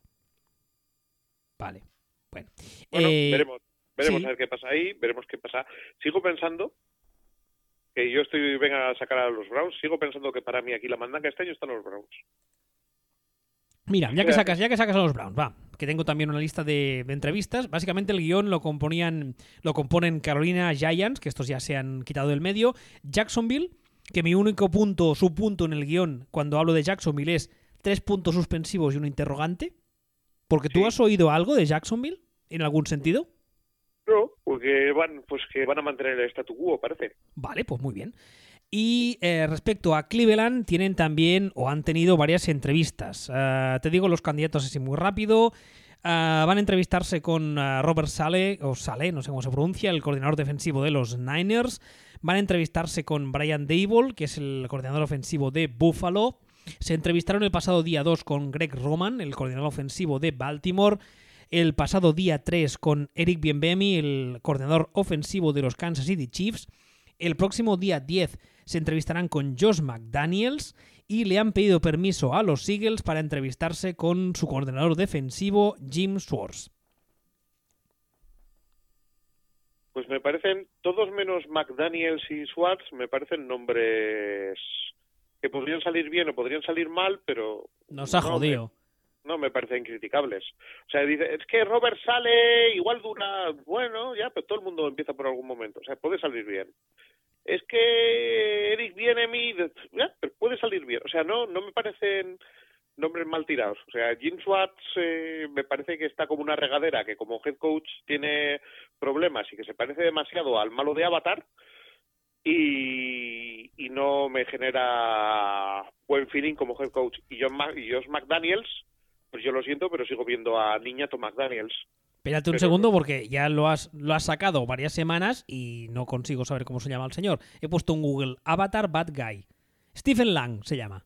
Vale. Bueno, bueno eh, veremos, veremos sí. a ver qué pasa ahí, veremos qué pasa. Sigo pensando que yo estoy, venga a sacar a los Browns, sigo pensando que para mí aquí la mandanga este año están los Browns. Mira, ya que sacas, ya que sacas a los Browns, va, que tengo también una lista de, de, entrevistas. Básicamente el guion lo componían, lo componen Carolina Giants, que estos ya se han quitado del medio, Jacksonville, que mi único punto, su punto en el guion cuando hablo de Jacksonville es tres puntos suspensivos y un interrogante. Porque tú sí. has oído algo de Jacksonville en algún sentido. No, porque van, pues que van a mantener el statu quo, parece. Vale, pues muy bien. Y eh, respecto a Cleveland, tienen también o han tenido varias entrevistas. Uh, te digo los candidatos así muy rápido. Uh, van a entrevistarse con Robert Sale, o Sale, no sé cómo se pronuncia, el coordinador defensivo de los Niners. Van a entrevistarse con Brian Dable, que es el coordinador ofensivo de Buffalo. Se entrevistaron el pasado día 2 con Greg Roman, el coordinador ofensivo de Baltimore. El pasado día 3 con Eric Bienbemi, el coordinador ofensivo de los Kansas City Chiefs. El próximo día 10 se entrevistarán con Josh McDaniels y le han pedido permiso a los Eagles para entrevistarse con su coordinador defensivo Jim Schwartz. Pues me parecen, todos menos McDaniels y Schwartz, me parecen nombres que podrían salir bien o podrían salir mal, pero... Nos ha jodido. no me parecen criticables. O sea, dice, es que Robert sale, igual dura, bueno, ya, pero todo el mundo empieza por algún momento. O sea, puede salir bien. Es que Eric viene a mí, puede salir bien. O sea, no, no me parecen nombres mal tirados. O sea, Jim Schwartz eh, me parece que está como una regadera, que como head coach tiene problemas y que se parece demasiado al malo de Avatar y, y no me genera buen feeling como head coach. Y John y Josh McDaniels, pues yo lo siento, pero sigo viendo a Niñato McDaniels. Espérate un segundo porque ya lo has, lo has sacado varias semanas y no consigo saber cómo se llama el señor. He puesto en Google Avatar Bad Guy. Stephen Lang se llama.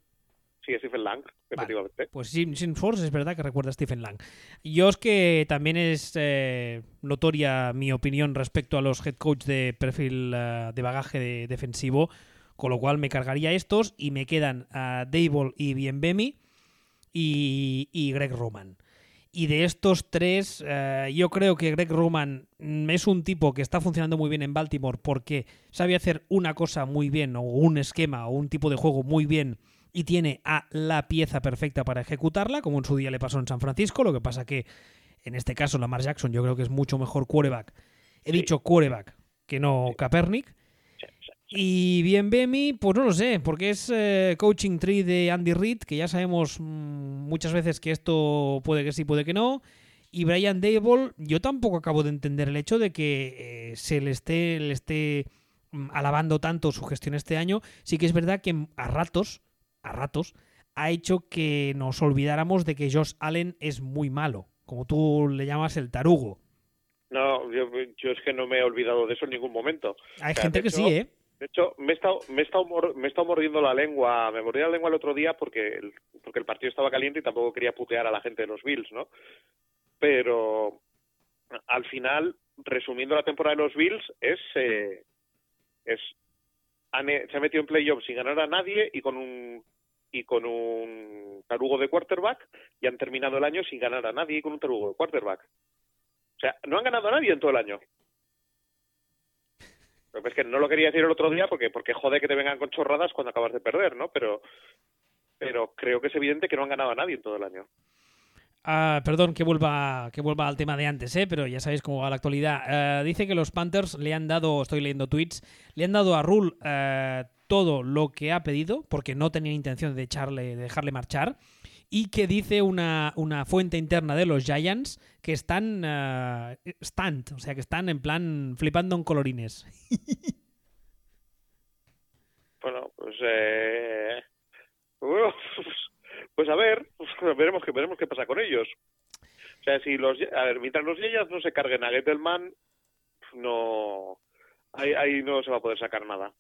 Sí, Stephen Lang, efectivamente. pues Sin Force es verdad que recuerda a Stephen Lang. Yo es que también es eh, notoria mi opinión respecto a los head coach de perfil eh, de bagaje defensivo, con lo cual me cargaría estos y me quedan a Dable y Bienvemi y, y Greg Roman. Y de estos tres, eh, yo creo que Greg Roman es un tipo que está funcionando muy bien en Baltimore porque sabe hacer una cosa muy bien, o un esquema, o un tipo de juego muy bien y tiene a la pieza perfecta para ejecutarla, como en su día le pasó en San Francisco. Lo que pasa que en este caso Lamar Jackson yo creo que es mucho mejor quarterback. He dicho quarterback que no Kaepernick. Y bien Bemi, pues no lo sé, porque es eh, coaching tree de Andy Reid, que ya sabemos mm, muchas veces que esto puede que sí, puede que no. Y Brian Dable, yo tampoco acabo de entender el hecho de que eh, se le esté, le esté mm, alabando tanto su gestión este año. Sí que es verdad que a ratos a ratos, ha hecho que nos olvidáramos de que Josh Allen es muy malo, como tú le llamas el tarugo. No, yo, es que no me he olvidado de eso en ningún momento. Hay gente que sí, ¿eh? De hecho, me he, estado, me, he estado me he estado mordiendo la lengua, me mordí la lengua el otro día porque el, porque el partido estaba caliente y tampoco quería putear a la gente de los Bills, ¿no? Pero al final, resumiendo la temporada de los Bills, es, eh, es se ha metido en playoffs sin ganar a nadie y con un y con un tarugo de quarterback y han terminado el año sin ganar a nadie con un tarugo de quarterback. O sea, no han ganado a nadie en todo el año. Es que no lo quería decir el otro día porque porque jode que te vengan con chorradas cuando acabas de perder, ¿no? Pero pero creo que es evidente que no han ganado a nadie en todo el año. Ah, perdón que vuelva, que vuelva al tema de antes, ¿eh? pero ya sabéis cómo va la actualidad. Eh, dice que los Panthers le han dado, estoy leyendo tweets, le han dado a Rule eh, todo lo que ha pedido, porque no tenía intención de, echarle, de dejarle marchar, y que dice una, una fuente interna de los Giants que están uh, stand, o sea, que están en plan flipando en colorines. bueno, pues... Eh... Pues a ver, pues veremos, que, veremos qué pasa con ellos. O sea, si los, a ver, mientras los Yeyas no se carguen a Gettelman, no, ahí no se va a poder sacar nada.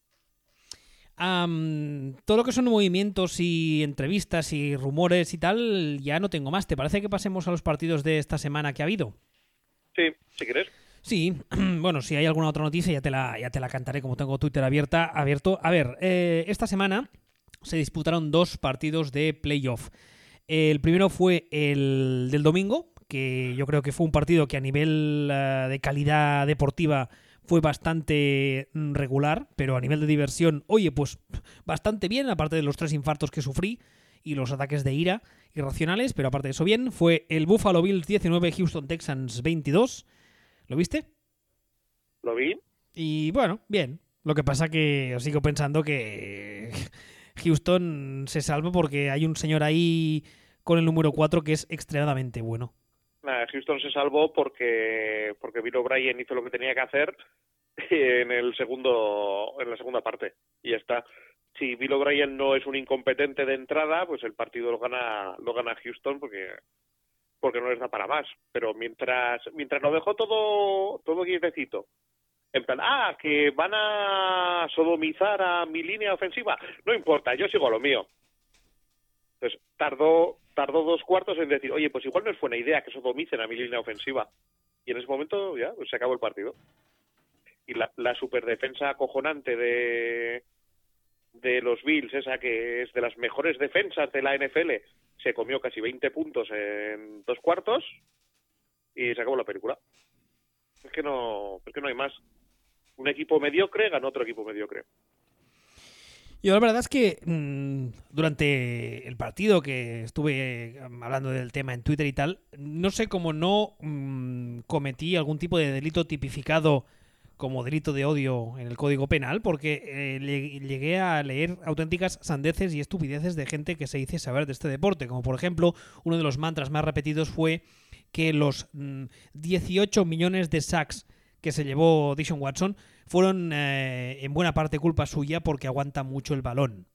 Todo lo que son movimientos y entrevistas y rumores y tal, ya no tengo más. ¿Te parece que pasemos a los partidos de esta semana que ha habido? Sí, si quieres. Sí, bueno, si hay alguna otra noticia ya te la, ya te la cantaré como tengo Twitter abierta, abierto. A ver, eh, esta semana se disputaron dos partidos de playoff. El primero fue el del domingo, que yo creo que fue un partido que a nivel eh, de calidad deportiva fue bastante mm, regular, pero a nivel de diversión, oye, pues bastante bien, aparte de los tres infartos que sufrí y los ataques de ira irracionales, pero aparte de eso bien, fue el Buffalo Bills 19, Houston Texans 22. ¿Lo viste? Lo vi. Y bueno, bien. Lo que pasa que sigo pensando que Houston se salva porque hay un señor ahí con el número 4 que es extremadamente bueno. Houston se salvó porque porque Bill O'Brien hizo lo que tenía que hacer en el segundo en la segunda parte y ya está. Si Bill O'Brien no es un incompetente de entrada, pues el partido lo gana lo gana Houston porque porque no les da para más. Pero mientras mientras lo dejó todo todo quietecito en plan, ah, que van a sodomizar a mi línea ofensiva. No importa, yo sigo a lo mío. Entonces, tardó, tardó dos cuartos en decir, oye, pues igual no es buena idea que sodomicen a mi línea ofensiva. Y en ese momento ya pues, se acabó el partido. Y la, la superdefensa acojonante de, de los Bills, esa que es de las mejores defensas de la NFL, se comió casi 20 puntos en dos cuartos y se acabó la película. Es que no, es que no hay más. Un equipo mediocre gana otro equipo mediocre. Yo la verdad es que mm, durante el partido que estuve mm, hablando del tema en Twitter y tal, no sé cómo no mm, cometí algún tipo de delito tipificado como delito de odio en el Código Penal, porque eh, llegué a leer auténticas sandeces y estupideces de gente que se dice saber de este deporte, como por ejemplo uno de los mantras más repetidos fue que los 18 millones de sacks que se llevó Dishon Watson fueron eh, en buena parte culpa suya porque aguanta mucho el balón.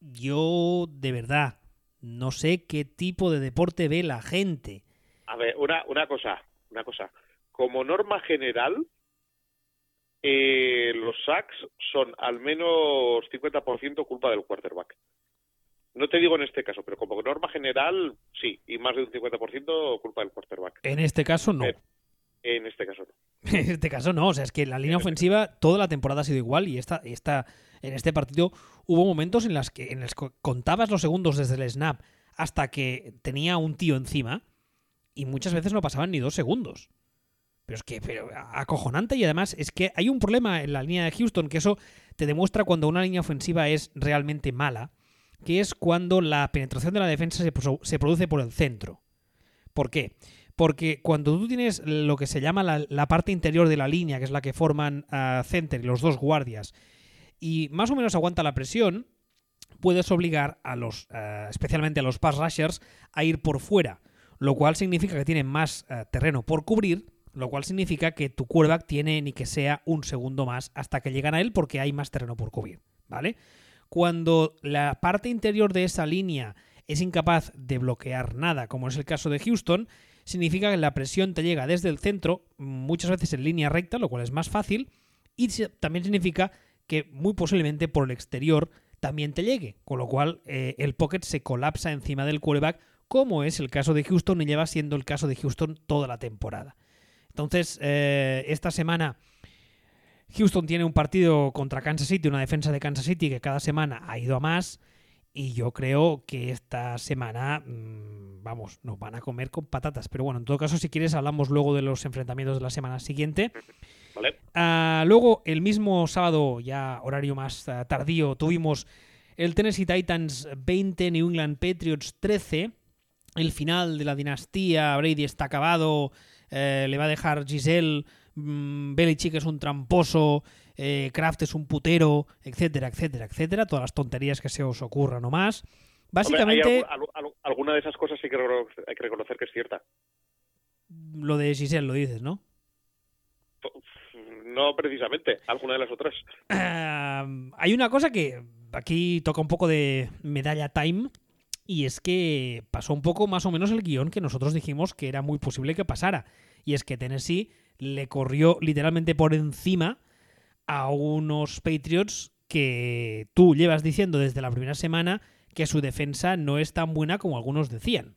Yo, de verdad, no sé qué tipo de deporte ve la gente. A ver, una, una cosa, una cosa. Como norma general, eh, los sacks son al menos 50% culpa del quarterback. No te digo en este caso, pero como norma general, sí, y más de un 50% culpa del quarterback. En este caso, no. Eh, en este caso no. en este caso no, o sea, es que la línea ofensiva toda la temporada ha sido igual y esta, esta, en este partido hubo momentos en las que en los que contabas los segundos desde el snap hasta que tenía un tío encima y muchas veces no pasaban ni dos segundos. Pero es que, pero acojonante y además es que hay un problema en la línea de Houston que eso te demuestra cuando una línea ofensiva es realmente mala, que es cuando la penetración de la defensa se, se produce por el centro. ¿Por qué? Porque cuando tú tienes lo que se llama la, parte interior de la línea, que es la que forman uh, center y los dos guardias, y más o menos aguanta la presión, puedes obligar a los, uh, especialmente a los pass rushers, a ir por fuera, lo cual significa que tienen más uh, terreno por cubrir, lo cual significa que tu quarterback tiene ni que sea un segundo más hasta que llegan a él porque hay más terreno por cubrir, ¿vale? Cuando la parte interior de esa línea es incapaz de bloquear nada, como es el caso de Houston, significa que la presión te llega desde el centro, muchas veces en línea recta, lo cual es más fácil, y también significa que muy posiblemente por el exterior también te llegue, con lo cual eh, el pocket se colapsa encima del quarterback, como es el caso de Houston y lleva siendo el caso de Houston toda la temporada. Entonces, eh, esta semana Houston tiene un partido contra Kansas City, una defensa de Kansas City que cada semana ha ido a más. Y yo creo que esta semana, mm, vamos, nos van a comer con patatas. Pero bueno, en todo caso, si quieres, hablamos luego de los enfrentamientos de la semana siguiente. Vale. Ah, luego, el mismo sábado, ya horario más ah, tardío, tuvimos el Tennessee Titans 20, New England Patriots 13. El final de la dinastía, Brady está acabado, eh, le va a dejar Giselle, mmm, Belichick es un tramposo, eh, Kraft es un putero, etcétera, etcétera, etcétera, todas las tonterías que se os ocurran o más. Básicamente... alguna de esas cosas sí que hay que reconocer que es cierta. Lo de Giselle lo dices, ¿no? No precisamente, alguna de las otras. Uh, hay una cosa que aquí toca un poco de medalla time, y es que pasó un poco más o menos el guion que nosotros dijimos que era muy posible que pasara. Y es que Tennessee le corrió literalmente por encima a unos Patriots que tú llevas diciendo desde la primera semana que su defensa no es tan buena como algunos decían.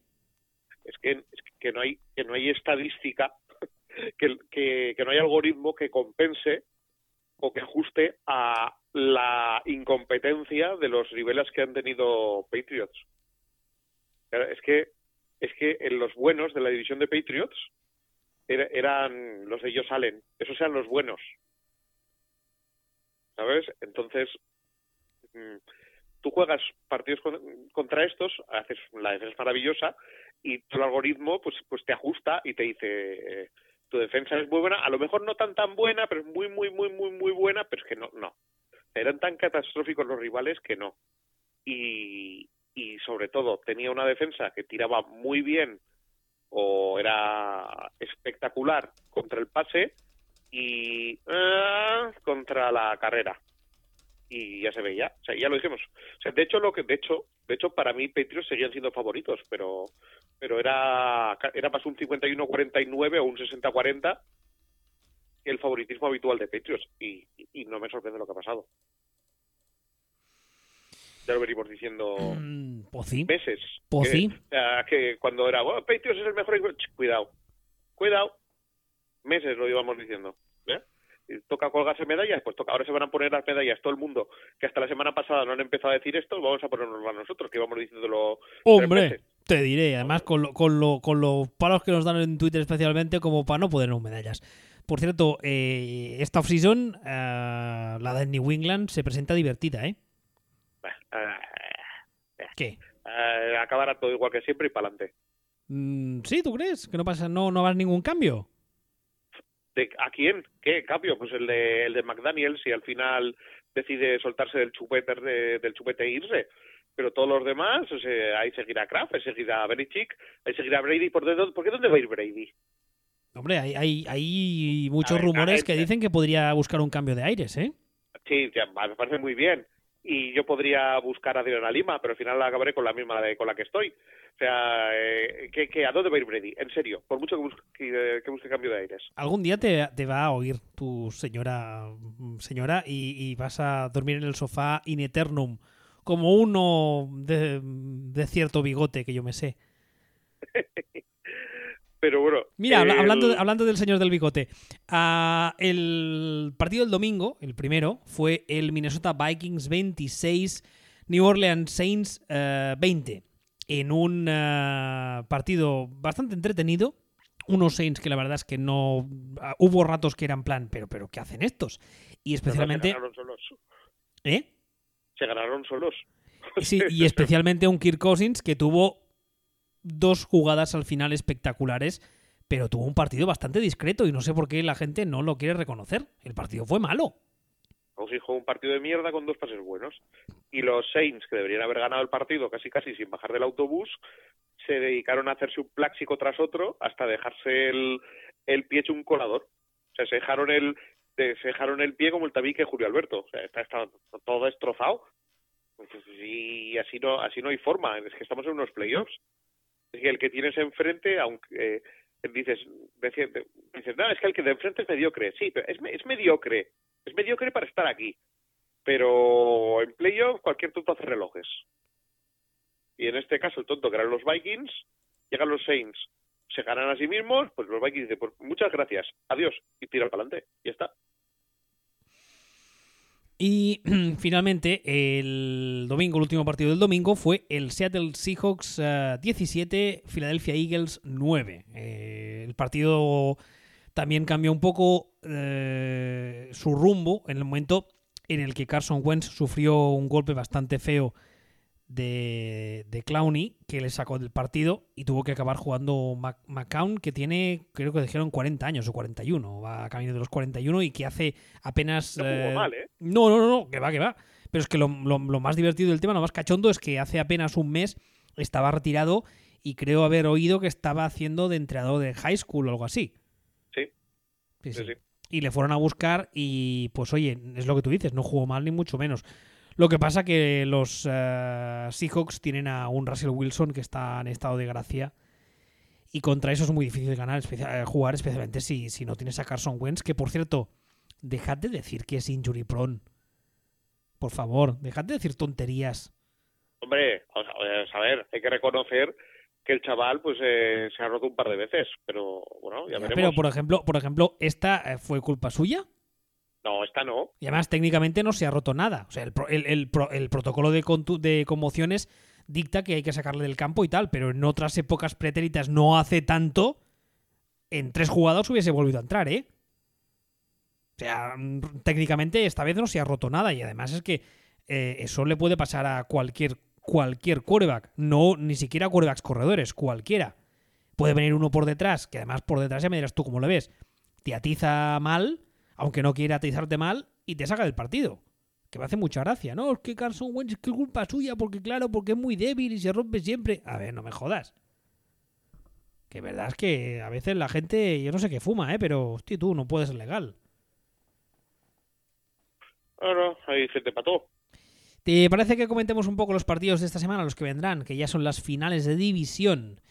Es que, que no hay que no hay estadística, que, que, no hay algoritmo que compense o que ajuste a la incompetencia de los niveles que han tenido Patriots. Es que es que en los buenos de la división de Patriots eran los de ellos salen, esos eran los buenos. ¿Sabes? Entonces, mm, tú juegas partidos contra estos, haces la defensa maravillosa y tu algoritmo pues, pues te ajusta y te dice, eh, tu defensa es muy buena, a lo mejor no tan tan buena, pero es muy, muy, muy, muy, muy buena, pero es que no, no. Eran tan catastróficos los rivales que no. Y sobre todo tenía una defensa que tiraba muy bien o era espectacular contra el pase y uh, contra la carrera y ya se veía, o sea, ya lo dijimos. O sea, de hecho lo que de hecho, de hecho para mí Patriots seguían siendo favoritos, pero pero era era más un 51-49 o un 60-40 el favoritismo habitual de Patriots y, y, no me sorprende lo que ha pasado. Ya lo venimos diciendo mm, meses. Que, o sea, que cuando era, oh, Patriots es el mejor, cuidado, cuidado, meses lo íbamos diciendo. ¿eh? toca colgarse medallas, pues toca, ahora se van a poner las medallas todo el mundo, que hasta la semana pasada no han empezado a decir esto, vamos a ponernos a nosotros, que íbamos diciéndolo. Hombre, te diré, además con, lo, con, lo, con los palos que nos dan en Twitter especialmente, como para no ponernos medallas. Por cierto, eh, esta off-season, eh, la de New England, se presenta divertida, ¿eh? Eh, ¿Qué? eh, acabará todo igual que siempre y para adelante. Mm, ¿Sí? ¿Tú crees? ¿Que no pasa, no, no va a haber ningún cambio? ¿De, ¿A quién? ¿Qué cambio? Pues el de, el de McDaniel, si al final decide soltarse del chupete, de- del chupete e irse. Pero todos los demás, o sea, ahí seguirá Kraft, ahí seguirá Belichick, ahí seguirá Brady. ¿Por, dónde- ¿por qué dónde va a ir Brady? Hombre, hay, hay, hay muchos ver, rumores que dicen que podría buscar un cambio de aires, ¿eh? Sí, ya, me parece muy bien. Y yo podría buscar a Adriana Lima, pero al final la acabaré con la misma de, con la que estoy. O sea, eh, ¿qué, qué, ¿a dónde va a ir Brady? En serio, por mucho que busque, que, que busque cambio de aires. Algún día te, te va a oír tu señora, señora y, y vas a dormir en el sofá in eternum, como uno de, de cierto bigote que yo me sé. Pero bueno. Mira, el- hablando, hablando del señor del bigote, ah, el partido del domingo, el primero, fue el Minnesota Vikings 26, New Orleans Saints eh, 20, en un ah, partido bastante entretenido. Unos Saints que la verdad es que no... ah, hubo ratos que eran plan, pero, pero ¿qué hacen estos? Y especialmente... Se ganaron solos. ¿Eh? Se ganaron solos. Sí, y especialmente un Kirk Cousins que tuvo dos jugadas al final espectaculares, pero tuvo un partido bastante discreto y no sé por qué la gente no lo quiere reconocer. El partido fue malo. Os dijo un partido de mierda con dos pases buenos. Y los Saints, que deberían haber ganado el partido casi casi sin bajar del autobús, se dedicaron a hacerse un pláxico tras otro hasta dejarse el, el pie hecho un colador. O sea, se dejaron el, se dejaron el pie como el tabique Julio Alberto. O sea, está, está todo destrozado. Pues, Y así no, así no hay forma. Es que estamos en unos playoffs. El que tienes enfrente, aunque eh, dices, dices, no, es que el que de enfrente es mediocre. Sí, pero es, es mediocre. Es mediocre para estar aquí. Pero en playoff cualquier tonto hace relojes. Y en este caso el tonto que eran los Vikings, llegan los Saints, se ganan a sí mismos, pues los Vikings dicen, pues muchas gracias, adiós, y tiran para adelante. Y ya está. Y finalmente, el domingo, el último partido del domingo, fue el Seattle Seahawks eh, 17, Philadelphia Eagles 9. Eh, el partido también cambió un poco eh, su rumbo en el momento en el que Carson Wentz sufrió un golpe bastante feo de, de Clowney que le sacó del partido y tuvo que acabar jugando Mac- McCown que tiene, creo que dijeron 40 años o 41, va a camino de los 41 y que hace apenas... No jugó eh, mal, ¿eh? no, no, no, no, que va, que va. Pero es que lo, lo- lo más divertido del tema, lo más cachondo, es que hace apenas un mes estaba retirado y creo haber oído que estaba haciendo de entrenador de high school o algo así. Sí. Sí, Sí, sí. sí. Y le fueron a buscar y pues oye, es lo que tú dices, no jugó mal ni mucho menos. Lo que pasa que los eh, Seahawks tienen a un Russell Wilson que está en estado de gracia y contra eso es muy difícil de ganar, eh, jugar, especialmente si, si no tienes a Carson Wentz, que por cierto, dejad de decir que es injury prone. Por favor, dejad de decir tonterías. Hombre, a ver, hay que reconocer que el chaval pues eh, se ha roto un par de veces, pero bueno, ya Ya, veremos. pero por ejemplo, por ejemplo, esta eh, fue culpa suya. No, esta no. Y además técnicamente no se ha roto nada. O sea, el, el- el pro- el protocolo de, de conmociones dicta que hay que sacarle del campo y tal, pero en otras épocas pretéritas no hace tanto, en tres jugadas hubiese volvido a entrar, ¿eh? O sea, técnicamente esta vez no se ha roto nada y además es que eh, eso le puede pasar a cualquier cualquier quarterback, no ni siquiera quarterbacks corredores, cualquiera. Puede venir uno por detrás, que además por detrás ya me dirás tú cómo lo ves. Te atiza mal, aunque no quiera atizarte mal, y te saca del partido. Que me hace mucha gracia, ¿no? Es que Carson Wentz es que culpa suya, porque claro, porque es muy débil y se rompe siempre. A ver, no me jodas. Que verdad es que a veces la gente, yo no sé qué fuma, ¿eh? Pero, hostia, tú no puedes ser legal. No, hay gente para todo. ¿Te parece que comentemos un poco los partidos de esta semana, los que vendrán, que ya son las finales de división?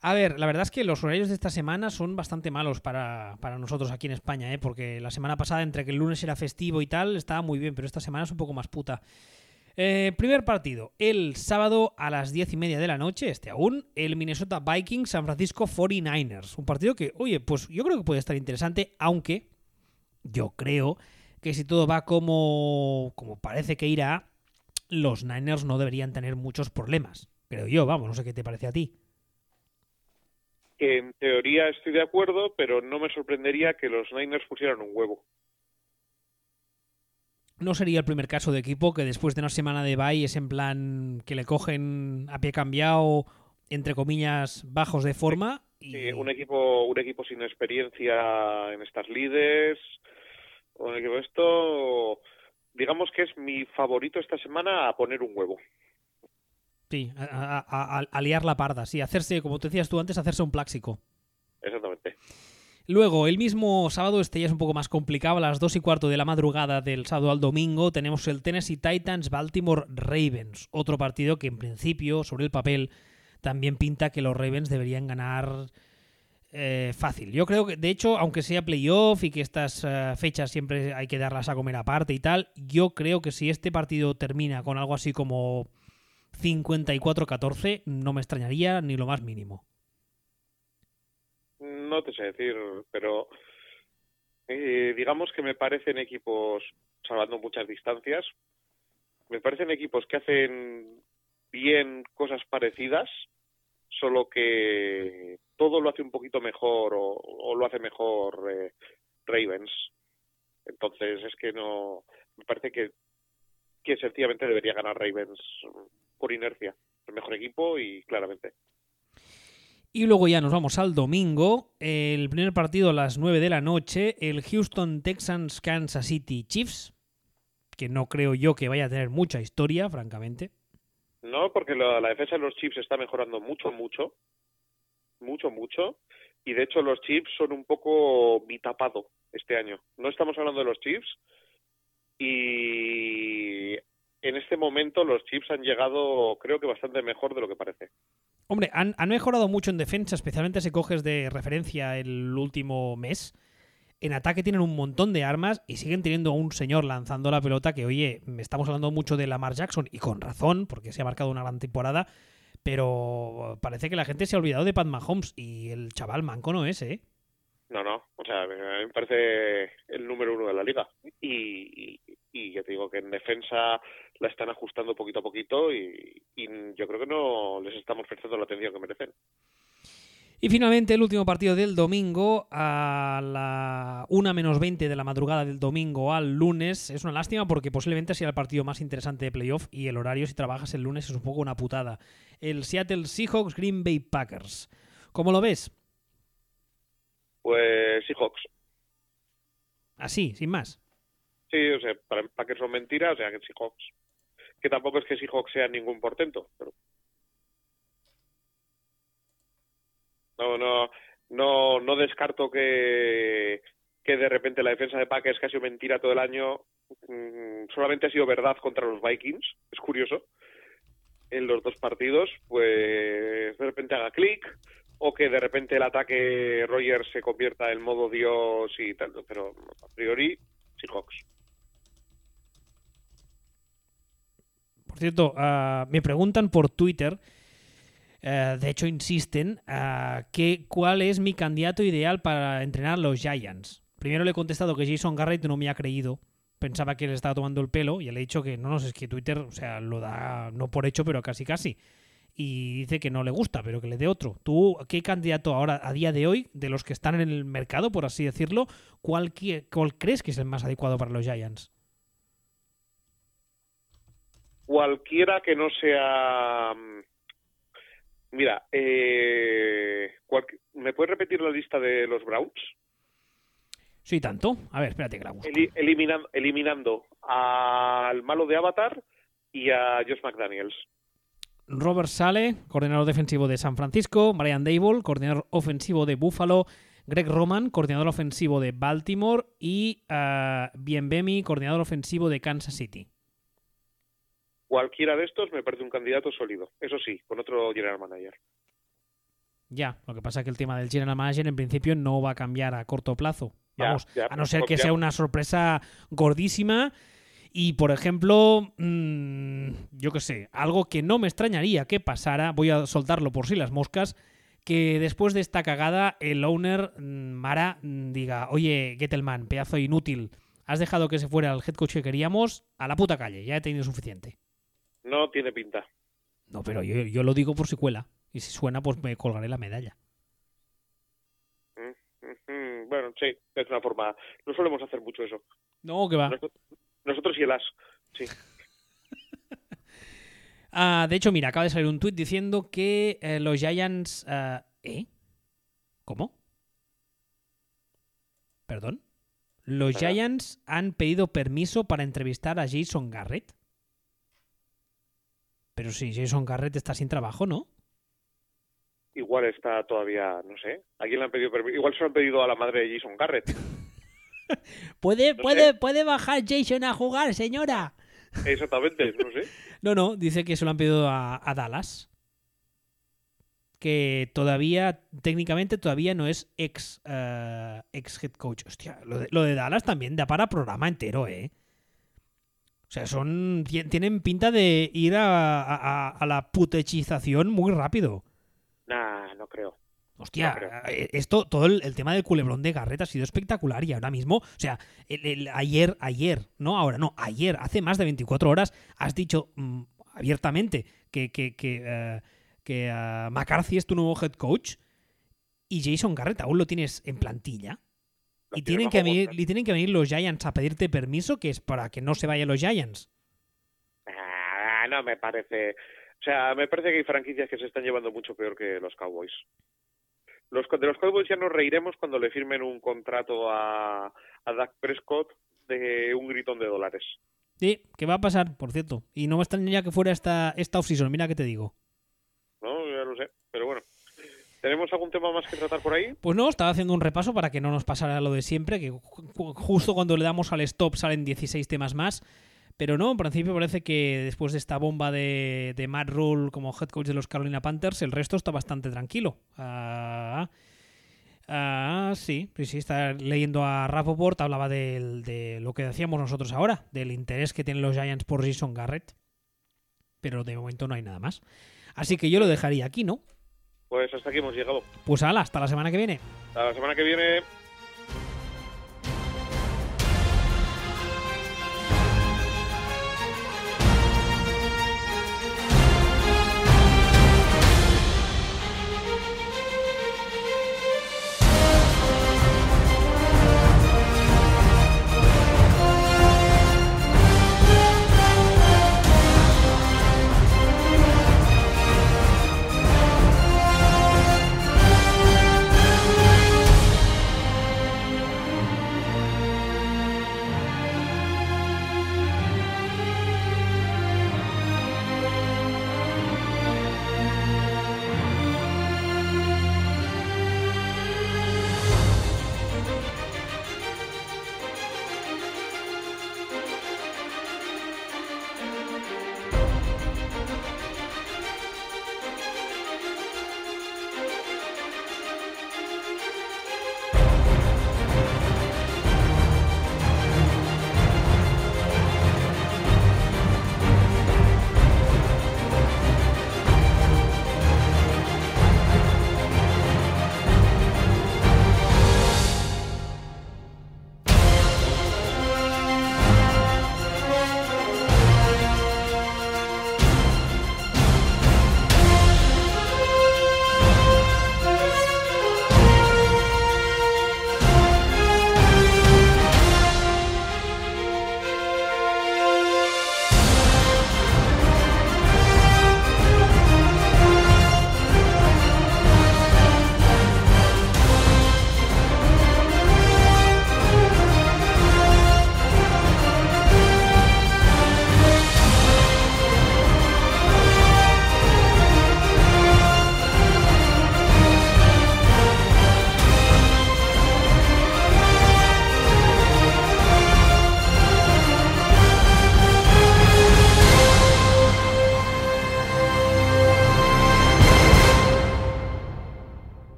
A ver, la verdad es que los horarios de esta semana son bastante malos para, para nosotros aquí en España, ¿eh? porque la semana pasada, entre que el lunes era festivo y tal, estaba muy bien, pero esta semana es un poco más puta. Eh, primer partido, el sábado a las diez y media de la noche, este aún, el Minnesota Vikings San Francisco 49ers. Un partido que, oye, pues yo creo que puede estar interesante, aunque yo creo que si todo va como, como parece que irá, los Niners no deberían tener muchos problemas. Creo yo, vamos, no sé qué te parece a ti. Que en teoría estoy de acuerdo, pero no me sorprendería que los Niners pusieran un huevo. No sería el primer caso de equipo que después de una semana de bye es en plan que le cogen a pie cambiado, entre comillas, bajos de forma. Y... Sí, un equipo, un equipo sin experiencia en estas lides, un equipo esto, digamos que es mi favorito esta semana a poner un huevo. Sí, a, a, liar la parda, sí, hacerse, como te decías tú antes, hacerse un pláxico. Exactamente. Luego, el mismo sábado, este ya es un poco más complicado, a las 2 y cuarto de la madrugada del sábado al domingo, tenemos el Tennessee Titans Baltimore Ravens, otro partido que en principio, sobre el papel, también pinta que los Ravens deberían ganar eh, fácil. Yo creo que, de hecho, aunque sea playoff y que estas eh, fechas siempre hay que darlas a comer aparte y tal, yo creo que si este partido termina con algo así como 54-14, no me extrañaría ni lo más mínimo. No te sé decir, pero eh, digamos que me parecen equipos, salvando muchas distancias, me parecen equipos que hacen bien cosas parecidas, solo que todo lo hace un poquito mejor o, lo hace mejor eh, Ravens. Entonces es que no, me parece que, que sencillamente debería ganar Ravens por inercia. El mejor equipo y claramente. Y luego ya nos vamos al domingo. El primer partido a las 9 de la noche, el Houston Texans Kansas City Chiefs, que no creo yo que vaya a tener mucha historia, francamente. No, porque la, defensa de los Chiefs está mejorando mucho, mucho. Mucho, mucho. Y de hecho los Chiefs son un poco bitapado este año. No estamos hablando de los Chiefs. Y en este momento los Chiefs han llegado, creo que bastante mejor de lo que parece. Hombre, han, mejorado mucho en defensa, especialmente si coges de referencia el último mes. En ataque tienen un montón de armas y siguen teniendo a un señor lanzando la pelota que, oye, estamos hablando mucho de Lamar Jackson y con razón, porque se ha marcado una gran temporada, pero parece que la gente se ha olvidado de Pat Mahomes y el chaval manco no es, ¿eh? No, no, o sea, me parece el número uno de la liga. Y, y ya te digo que en defensa la están ajustando poquito a poquito y, yo creo que no les estamos prestando la atención que merecen. Y finalmente el último partido del domingo a la 1 menos 20 de la madrugada del domingo al lunes. Es una lástima porque posiblemente sea el partido más interesante de playoff y el horario si trabajas el lunes es un poco una putada. El Seattle Seahawks Green Bay Packers. ¿Cómo lo ves? Pues Seahawks. Así, sin más. Sí, o sea, para Packers son mentiras, o sea, que Seahawks. Que tampoco es que Seahawks sea ningún portento, pero. No, no, no, no descarto que, que de repente la defensa de Packers, que ha sido mentira todo el año, mm, solamente ha sido verdad contra los Vikings, es curioso, en los dos partidos, pues de repente haga clic, o que de repente el ataque Rogers se convierta en modo Dios y tal, pero a priori, Seahawks. Cierto, ah, me preguntan por Twitter, eh, de hecho insisten, uh, cuál es mi candidato ideal para entrenar los Giants. Primero le he contestado que Jason Garrett no me ha creído. Pensaba que le estaba tomando el pelo y le he dicho que no, no es que Twitter, o sea, lo da no por hecho, pero casi casi. Y dice que no le gusta, pero que le dé otro. ¿Tú qué candidato ahora, a día de hoy, de los que están en el mercado, por así decirlo, cuál, cuál crees que es el más adecuado para los Giants? Cualquiera que no sea... Mm, mira, eh, ¿me puedes repetir la lista de los Browns? Sí, tanto. A ver, espérate que la busco. eliminando, eliminando al malo de Avatar y a Josh McDaniels. Robert Sale, coordinador defensivo de San Francisco, Brian Dable, coordinador ofensivo de Buffalo, Greg Roman, coordinador ofensivo de Baltimore y uh, Bienvemi, coordinador ofensivo de Kansas City. Cualquiera de estos me parece un candidato sólido. Eso sí, con otro general manager. Ya, lo que pasa es que el tema del general manager en principio no va a cambiar a corto plazo. Vamos, a no ser que sea una sorpresa gordísima. Y, por ejemplo, mmm, yo qué sé, algo que no me extrañaría que pasara, voy a soltarlo por si las moscas, que después de esta cagada el owner mm, Mara mm, diga, oye, Gettelman, pedazo inútil, has dejado que se fuera el head coach que queríamos a la puta calle, ya he tenido suficiente. No tiene pinta. No, pero yo, yo lo digo por si cuela. Y si suena, pues me colgaré la medalla. Mm, mm, Bueno, sí, es una forma. No solemos hacer mucho eso. No, que va. Nosotros, nosotros y el as. Sí. Ah, de hecho, mira, acaba de salir un tuit diciendo que eh, los Giants... ah, ¿Eh? ¿Cómo? ¿Perdón? Los. Giants han pedido permiso para entrevistar a Jason Garrett. Pero si Jason Garrett está sin trabajo, ¿no? Igual está todavía, no sé. ¿A quién le han pedido permiso? Igual se lo han pedido a la madre de Jason Garrett. ¿Puede, No puede, sé. puede bajar Jason a jugar, señora? Exactamente, no sé. No, no, dice que se lo han pedido a, a Dallas. Que todavía, técnicamente, todavía no es ex, eh, ex head coach. Hostia, lo de, lo de Dallas también da para programa entero, ¿eh? O sea, son ti- tienen pinta de ir a, a- a la putechización muy rápido. Nah, no creo. Hostia, No creo. eh, esto, todo el, el tema del culebrón de Garrett ha sido espectacular y ahora mismo, o sea, el- el- ayer, ayer, no ahora, no, ayer, hace más de 24 horas, has dicho mm, abiertamente que, que, que, eh, que eh, McCarthy es tu nuevo head coach y Jason Garrett aún lo tienes en plantilla. Y tiene tienen, que venir, y tienen que venir los Giants a pedirte permiso, que es para que no se vayan los Giants. Ah, no me parece. O sea, me parece que hay franquicias que se están llevando mucho peor que los Cowboys. Los, de los Cowboys ya nos reiremos cuando le firmen un contrato a, a Dak Prescott de un gritón de dólares. Sí, ¿qué va a pasar, por cierto? Y no me extrañaría que fuera esta, esta off-season, mira que te digo. ¿No? Ya lo sé. Pero bueno. ¿Tenemos algún tema más que tratar por ahí? Pues no, estaba haciendo un repaso para que no nos pasara lo de siempre, que ju- ju- justo cuando le damos al stop salen 16 temas más. Pero no, en principio parece que después de esta bomba de, de Matt Rule como head coach de los Carolina Panthers, el resto está bastante tranquilo. Ah, ah, sí, sí, sí, está leyendo a Rapoport, hablaba de lo que decíamos nosotros ahora, del interés que tienen los Giants por Jason Garrett. Pero de momento no hay nada más. Así que yo lo dejaría aquí, ¿no? Pues hasta aquí hemos llegado. Pues ala, hasta la semana que viene. Hasta la semana que viene.